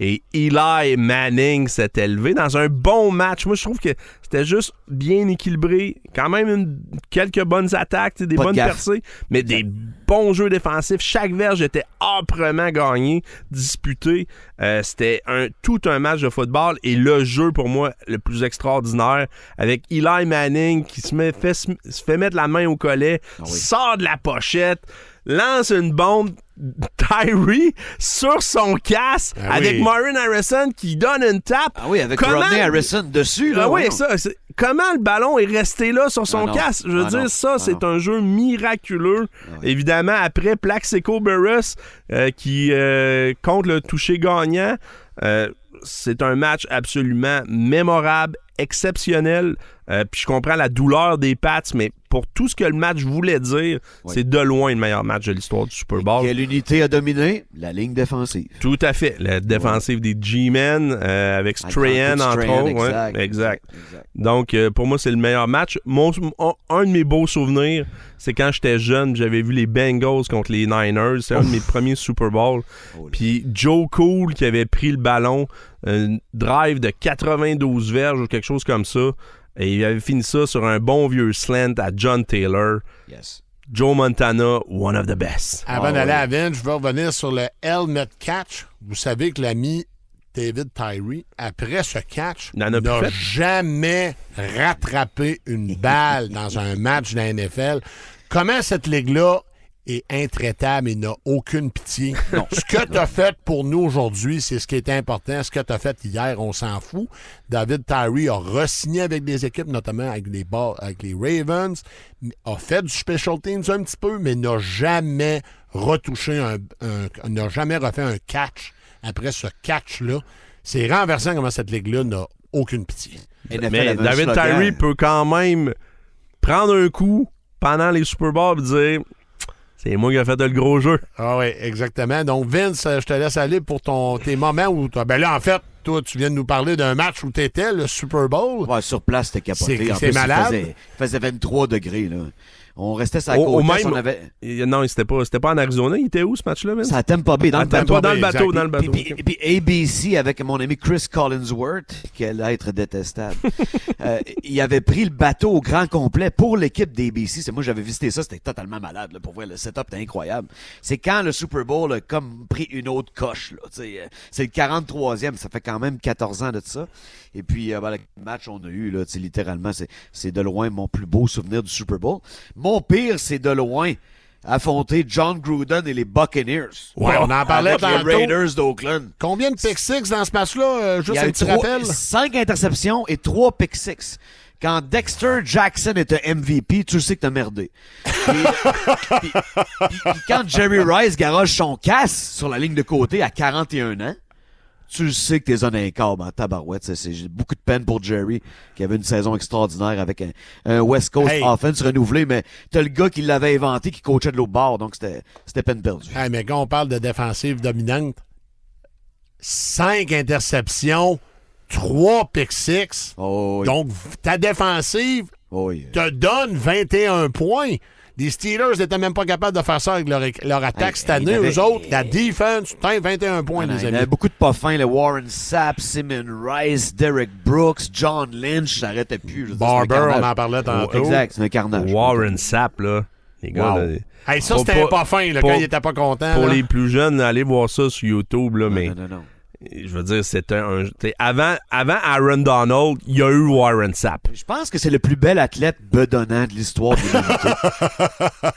Et Eli Manning s'est élevé dans un bon match. Moi, je trouve que c'était juste bien équilibré. Quand même une- quelques bonnes attaques, des Pas bonnes percées, mais des bons jeux défensifs. Chaque verge était âprement gagné, disputé. Euh, c'était un, tout un match de football. Et le jeu, pour moi, le plus extraordinaire, avec Eli Manning qui se, met- fait, se fait mettre la main au collet, Ah oui. sort de la pochette, lance une bombe. Tyree sur son casque Ah avec oui. Harrison qui donne une tape. Ah oui, avec Comment- Rodney Harrison dessus, là. Ah oui, ça, c'est- comment le ballon est resté là sur son Ah casque? Je veux Ah dire, non. ça, Ah c'est un jeu miraculeux. oui. Évidemment, après Plaxico Burrus, euh, qui euh, compte le toucher gagnant, euh, c'est un match absolument mémorable, exceptionnel. Euh, Puis je comprends la douleur des Pats, mais pour tout ce que le match voulait dire, Oui. c'est de loin le meilleur match de l'histoire du Super Bowl. Quelle unité a dominé? La ligne défensive. Tout à fait. La défensive des G-Men euh, avec Strahan, entre autres. ouais, exact. Donc, euh, pour moi, c'est le meilleur match. Mon, un de mes beaux souvenirs, c'est quand j'étais jeune, j'avais vu les Bengals contre les Niners. C'est un de mes premiers Super Bowl. Oh. Puis Joe Cool qui avait pris le ballon, un drive de 92 verges ou quelque chose comme ça. Et il avait fini ça sur un bon vieux slant à John Taylor. Yes. Joe Montana, one of the best. Avant Ah d'aller ouais. à Vince, je veux revenir sur le helmet catch. Vous savez que l'ami David Tyree, après ce catch, n'a jamais rattrapé une balle dans un match de la NFL. Comment cette ligue-là est intraitable et n'a aucune pitié? Ce que tu as fait pour nous aujourd'hui, c'est ce qui est important. Ce que tu as fait hier, on s'en fout. David Tyree a re-signé avec des équipes, notamment avec les, Ball- avec les Ravens, a fait du special teams un petit peu, mais n'a jamais retouché un, un- n'a jamais refait un catch après ce catch-là. C'est renversant comment cette ligue-là n'a aucune pitié. Mais David. Tyree peut quand même prendre un coup pendant les Super Bowls et dire c'est moi qui ai fait le gros jeu. Ah oui, exactement. Donc, Vince, euh, je te laisse aller pour ton, tes moments où. Ben là, en fait, toi, tu viens de nous parler d'un match où tu étais, le Super Bowl. Ouais, sur place, c'était capoté. C'est- plus, il malade. faisait, il faisait 23 degrés. Là. On restait Au- au côte est, même- on avait... Non, c'était pas, c'était pas en Arizona. Il était où ce match-là? Ça a Tampa Bay, dans le bateau. pas dans le bateau, dans le bateau. Puis, puis- puis ABC avec mon ami Chris Collinsworth, quel être détestable. (laughs) Euh, il avait pris le bateau au grand complet pour l'équipe d'ABC. C'est moi j'avais visité ça, c'était totalement malade. Là, pour vrai, le setup était incroyable. C'est quand le Super Bowl a comme pris une autre coche. Là, tu sais, euh, c'est le 43e, ça fait quand même 14 ans de ça. Et puis euh, ben, le match on a eu là, tu sais, littéralement, c'est c'est de loin mon plus beau souvenir du Super Bowl. Mon pire, c'est de loin affronter John Gruden et les Buccaneers. Ouais, on en parlait Avec les. Raiders d'Oakland. Combien de pick six dans ce match-là? euh, juste un petit trois- rappel? cinq interceptions et trois pick six. Quand Dexter Jackson était MVP, tu sais que t'as merdé. (laughs) Puis quand Jerry Rice garage son casse sur la ligne de côté à 41 ans, tu le sais que t'es un incable en tabarouette. C'est- c'est- J'ai beaucoup de peine pour Jerry, qui avait une saison extraordinaire avec un, un West Coast Hey. offense renouvelé, mais t'as le gars qui l'avait inventé, qui coachait de l'autre bord, donc c'était c'était peine perdue. Hey, mais quand on parle de défensive dominante, cinq interceptions, trois pick six. Oh oui. Donc, ta défensive Oh te donne 21 points. Les Steelers n'étaient même pas capables de faire ça avec leur, leur attaque Hey, cette année. avait- Eux autres, la defense, t'as 21 points, Ah non, les il y amis. avait beaucoup de pas fins, le Warren Sapp, Simon Rice, Derek Brooks, John Lynch, ça arrêtait plus. Barber, on en parlait tantôt. Exact, c'est un carnage. Warren Sapp, là. Les gars, Wow. là, Hey, ça, c'était pas- pas fin, là, pour- quand il était pas content. pour là. les plus jeunes, allez voir ça sur YouTube, là, Non, mais non, non, non. Je veux dire, c'était un. avant, avant Aaron Donald, il y a eu Warren Sapp. Je pense que c'est le plus bel athlète bedonnant de l'histoire de l'humanité.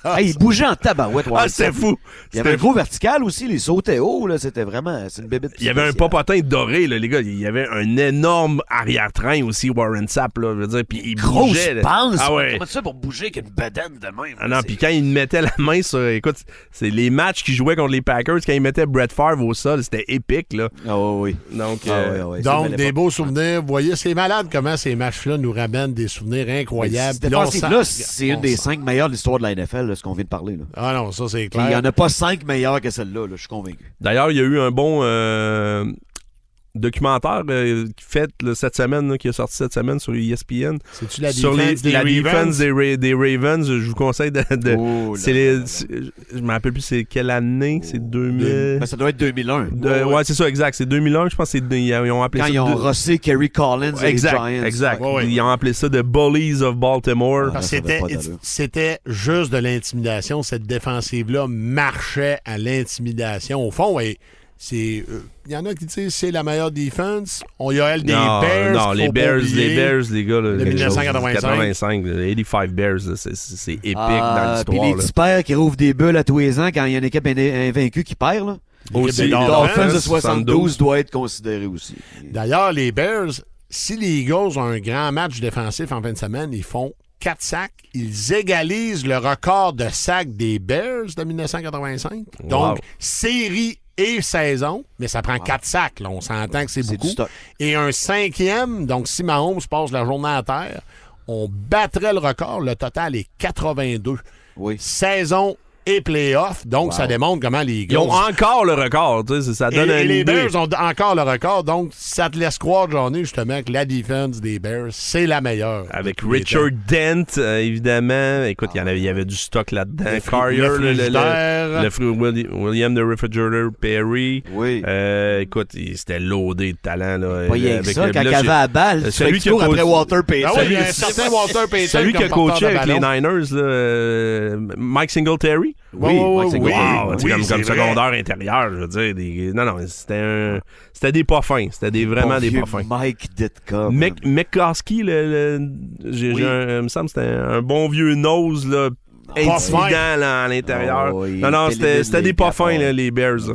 (laughs) hey, il bougeait en tabarouette, Ah, Warren c'était Sapp. fou! Il y avait un gros vertical aussi, il sautait haut, là, c'était vraiment, c'est une bébête. Il y avait un popotin doré, là, les gars. Il y avait un énorme arrière-train aussi, Warren Sapp, là. Je veux dire, puis il Grosse bougeait. pense. Ah ouais. Comment tu fais pour bouger avec une bedaine de même? Ah non, C'est- puis quand il mettait la main sur. Écoute, c'est les matchs qu'il jouait contre les Packers, quand il mettait Brett Favre au sol, c'était épique, là. Ah oui, oui. Donc, Ah, euh, Donc, belle des beaux souvenirs. Vous voyez, c'est malade comment ces matchs-là nous ramènent des souvenirs incroyables. Puis là, c'est une des sent- cinq meilleures de l'histoire de la NFL, là, ce qu'on vient de parler. Là. Ah non, ça, c'est Puis il n'y clair. en a pas cinq meilleures que celle-là, là, je suis convaincu. D'ailleurs, il y a eu un bon euh, documentaire euh, fait là, cette semaine, là, qui est sorti cette semaine sur ESPN. C'est-tu la sur défense les, des la Ravens? défense des, Ra- des Ravens. Je vous conseille de. de- Oh là les- je me rappelle plus c'est quelle année. C'est 2000. Ben, ça doit être 2001. de- ouais, c'est ça, exact. C'est 2001, je pense. que c'est- Ils ont appelé Quand ça. ils ont de- rossé Kerry Collins et les Exact, Giants. exact. Ouais, ouais. Ils ont appelé ça The Bullies of Baltimore. Parce avait c'était, juste de l'intimidation. Cette défensive-là marchait à l'intimidation. Au fond, et c'est, euh, il y en a qui disent c'est la meilleure défense. On y a elle des non, Bears. non, les Bears, les Bears, les gars, là, chose. 1985. 85, là, 85 Bears, c'est, épique Ah, dans Puis les l'histoire. petits pères qui rouvrent des bulles à tous les ans quand il y a une équipe in- invaincue qui perd. Là. Aussi, Le Dolphins, de 72 doit être considéré aussi. D'ailleurs, les Bears, si les Eagles ont un grand match défensif en fin de semaine, ils font 4 sacs. Ils égalisent le record de sacs des Bears de 1985. Donc, Wow. série et saison, mais ça prend 4 sacs. là. On s'entend que c'est beaucoup. Et un cinquième, donc si Mahomes passe la journée à terre, on battrait le record. Le total est 82. Oui. Saison et playoff. Donc, ça démontre comment les Eagles... Ils ont encore le record, tu sais, ça Et, donne et une les idée. Bears ont encore le record, donc ça te laisse croire, Johnny, justement, que la défense des Bears, c'est la meilleure. Avec Richard. Dent, euh, évidemment. Écoute, il y, en avait, il y avait du stock là-dedans. Carrier, le le, le- le Willi- William the Refrigerator Perry. Oui. Euh, écoute, il- c'était loadé de talent. Là, Pas rien que avec ça, le- quand il avait la balle, celui qui après Walter Payton. Ah oui, il y a un Celui- certain Walter (laughs) Payton Celui qui a coaché avec les. Niners, là, euh, Mike Singletary. Oui, oui, oui, c'est oui. Wow, oui, comme, comme secondaire intérieur, je veux dire. Des... Non, non, c'était un... C'était des pas fins. C'était des, vraiment Bon des vieux pas fins. Mike Ditka. Mc, McCoskey, le, le- j'ai, Oui. j'ai un- il me semble que c'était un bon vieux nose, là, intimidant fin. là, à l'intérieur. Oh, non, non, c'était, des pas fins, là, les Bears. là.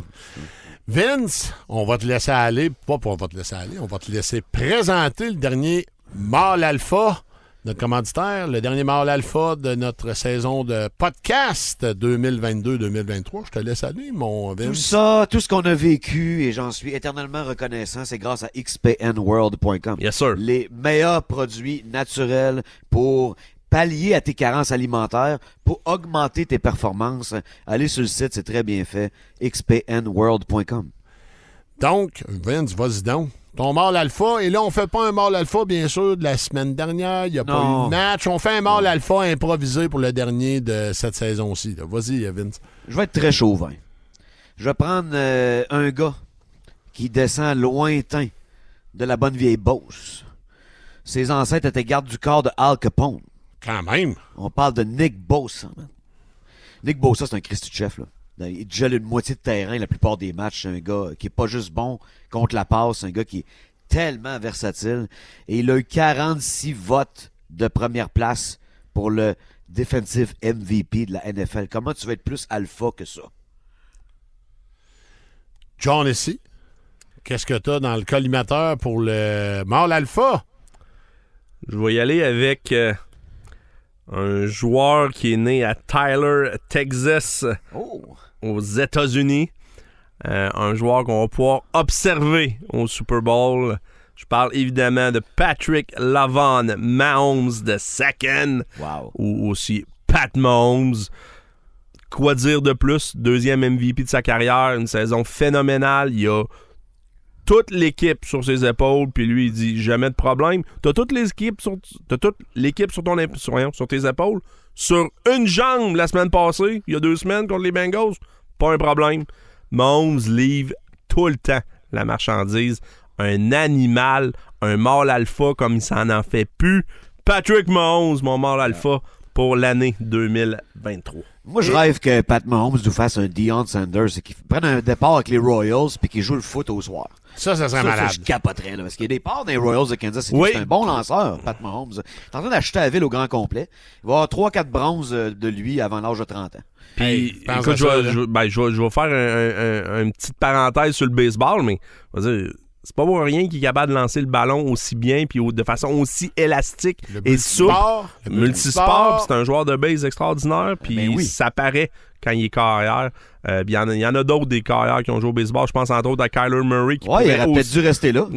Vince, on va te laisser aller. Pas pour on va te laisser aller, on va te laisser présenter le dernier mâle alpha, notre commanditaire, le dernier mâle alpha de notre saison de podcast 2022-2023. Je te laisse aller, mon Tout Vince. ça, tout ce qu'on a vécu, et j'en suis éternellement reconnaissant, c'est grâce à xpnworld.com. Yes, sir. Les meilleurs produits naturels pour pallier à tes carences alimentaires, pour augmenter tes performances. Allez sur le site, c'est très bien fait. xpnworld.com. Donc, Vince, vas-y donc. Ton mâle alpha, et là, on fait pas un mâle alpha, bien sûr, de la semaine dernière. Il n'y a pas Non. eu de match. On fait un mâle alpha improvisé pour le dernier de cette saison-ci. Vas-y, Vince. Je vais être très chauvin. Je vais prendre euh, un gars qui descend lointain de la bonne vieille Beauce. Ses ancêtres étaient gardes du corps de Al Capone. Quand même. On parle de Nick Bosa, man. Nick Bosa, c'est un Christy chef, là. Il gèle une moitié de terrain la plupart des matchs. C'est un gars qui est pas juste bon contre la passe. C'est un gars qui est tellement versatile. Et il a eu 46 votes de première place pour le Defensive MVP de la NFL. Comment tu vas être plus alpha que ça? John ici. Qu'est-ce que tu as dans le collimateur pour le mâle alpha? Je vais y aller avec euh, un joueur qui est né à Tyler, Texas, Oh! aux États-Unis. Euh, un joueur qu'on va pouvoir observer au Super Bowl. Je parle évidemment de Patrick Lavon Mahomes de second. Wow. ou aussi Pat Mahomes. Quoi dire de plus? Deuxième MVP de sa carrière, une saison phénoménale. Il y a toute l'équipe sur ses épaules, puis lui, il dit jamais de problème. T'as toute l'équipe sur, toute l'équipe sur, ton, sur, sur tes épaules. Sur une jambe la semaine passée, il y a deux semaines contre les Bengals, pas un problème. Mahomes livre tout le temps la marchandise. Un animal, un mâle alpha comme il s'en en fait plus. Patrick Mahomes, mon mâle alpha, pour l'année 2023. Moi, je rêve que Pat Mahomes nous fasse un Deion Sanders et qu'il prenne un départ avec les Royals puis qu'il joue le foot au soir. Ça, ça serait Ça, ça, malade. je capoterais, là, parce qu'il y a des parts des Royals de Kansas City. Oui. C'est un bon lanceur, Pat Mahomes. Il est en train d'acheter la ville au grand complet. Il va avoir 3-4 bronzes euh, de lui avant l'âge de 30 ans. Puis, Hey, écoute, je, ça, vais, je- ben, je vais- je vais faire un- un- un- une petite parenthèse sur le baseball, mais je veux dire, c'est pas pour rien qu'il est capable de lancer le ballon aussi bien puis de façon aussi élastique et souple. multisport, le Multisport, c'est un joueur de base extraordinaire, puis Ben oui. ça paraît quand il est carrière. Euh, il y en a- d'autres des carrières qui ont joué au baseball. Je pense entre autres à Kyler Murray. Qui Ouais, il aurait peut-être aussi- dû rester là. (laughs)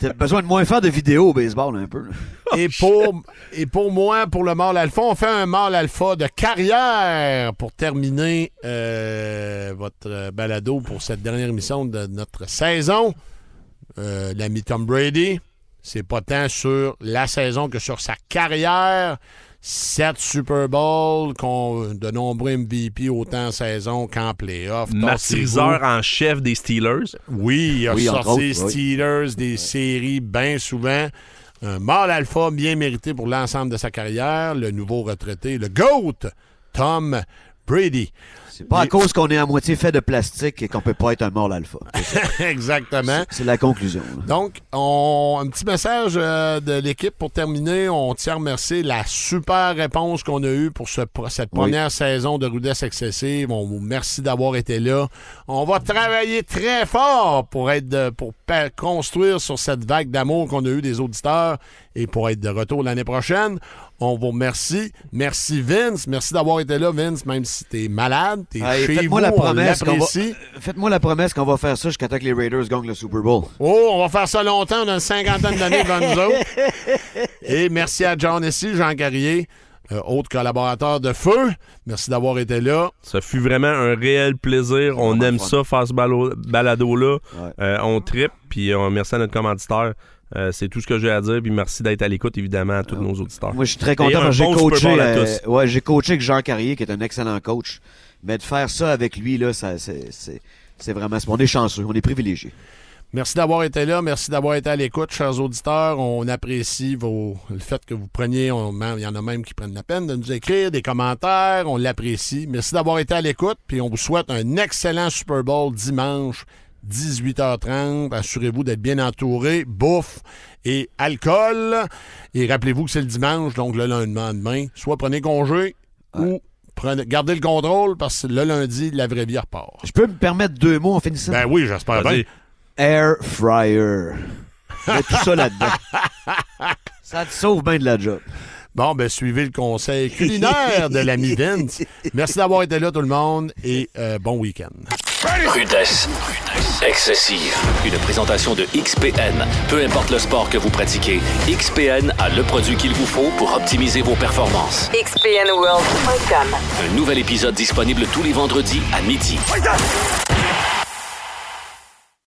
T'as besoin de moins faire de vidéos au baseball, un peu. (laughs) Et pour, et pour moi, pour le mâle alpha, on fait un mâle alpha de carrière pour terminer euh, votre balado pour cette dernière émission de notre saison. Euh, L'ami Tom Brady, c'est pas tant sur la saison que sur sa carrière. Sept Super Bowl, qu'on- de nombreux MVP autant en saison qu'en playoff. Maîtriseur en chef des Steelers. Oui, il a Oui, sorti autres, oui. Steelers des séries bien souvent. Un mâle alpha bien mérité pour l'ensemble de sa carrière. Le nouveau retraité, le GOAT, Tom Brady. C'est pas à cause qu'on est à moitié fait de plastique et qu'on peut pas être un mort alpha. (laughs) Exactement. C'est la conclusion. là. Donc, on, un petit message euh, de l'équipe pour terminer. On tient à remercier la super réponse qu'on a eue pour ce- pour cette Oui. première saison de Rudesse Excessive. On vous remercie d'avoir été là. On va travailler très fort pour être de- pour construire sur cette vague d'amour qu'on a eue des auditeurs et pour être de retour l'année prochaine. On vous remercie. Merci Vince. Merci d'avoir été là, Vince, même si t'es malade, t'es Hey, chez vous. Faites-moi la on promesse qu'on va... l'apprécie. Faites-moi la promesse qu'on va faire ça jusqu'à temps que les Raiders gagnent le Super Bowl. Oh, on va faire ça longtemps. On a une cinquantaine d'années devant nous autres. (laughs) Et merci à John ici, Jean Carrier, euh, autre collaborateur de Feu. Merci d'avoir été là. Ça fut vraiment un réel plaisir. On aime fun. ça, faire ce balado-là. Ouais. Euh, on tripe, puis on merci à notre commanditaire. Euh, c'est tout ce que j'ai à dire, puis merci d'être à l'écoute, évidemment, à tous nos auditeurs. Moi, je suis très content un parce que j'ai bon coaché. Euh, ouais, j'ai coaché avec Jean Carrier, qui est un excellent coach. Mais de faire ça avec lui, là, ça, c'est, c'est, c'est vraiment. On est chanceux, on est privilégiés. Merci d'avoir été là. Merci d'avoir été à l'écoute, chers auditeurs. On apprécie vos, le fait que vous preniez, on- il y en a même qui prennent la peine de nous écrire des commentaires. On l'apprécie. Merci d'avoir été à l'écoute. Puis on vous souhaite un excellent Super Bowl dimanche, 18h30. Assurez-vous d'être bien entouré. Bouffe et alcool. Et rappelez-vous que c'est le dimanche, donc le lendemain, soit prenez congé ou prenez, gardez le contrôle parce que le lundi, la vraie vie repart. Je peux me permettre deux mots en finissant? Ben oui, j'espère bien. Air fryer. Il y a tout ça là-dedans. (laughs) ça te sauve bien de la job. Bon, ben suivez le conseil culinaire de l'ami Vince. Merci d'avoir été là, tout le monde, et euh, bon week-end. Rudesse. Excessive. Une présentation de XPN. Peu importe le sport que vous pratiquez, XPN a le produit qu'il vous faut pour optimiser vos performances. XPNWorld.com. Un nouvel épisode disponible tous les vendredis à midi.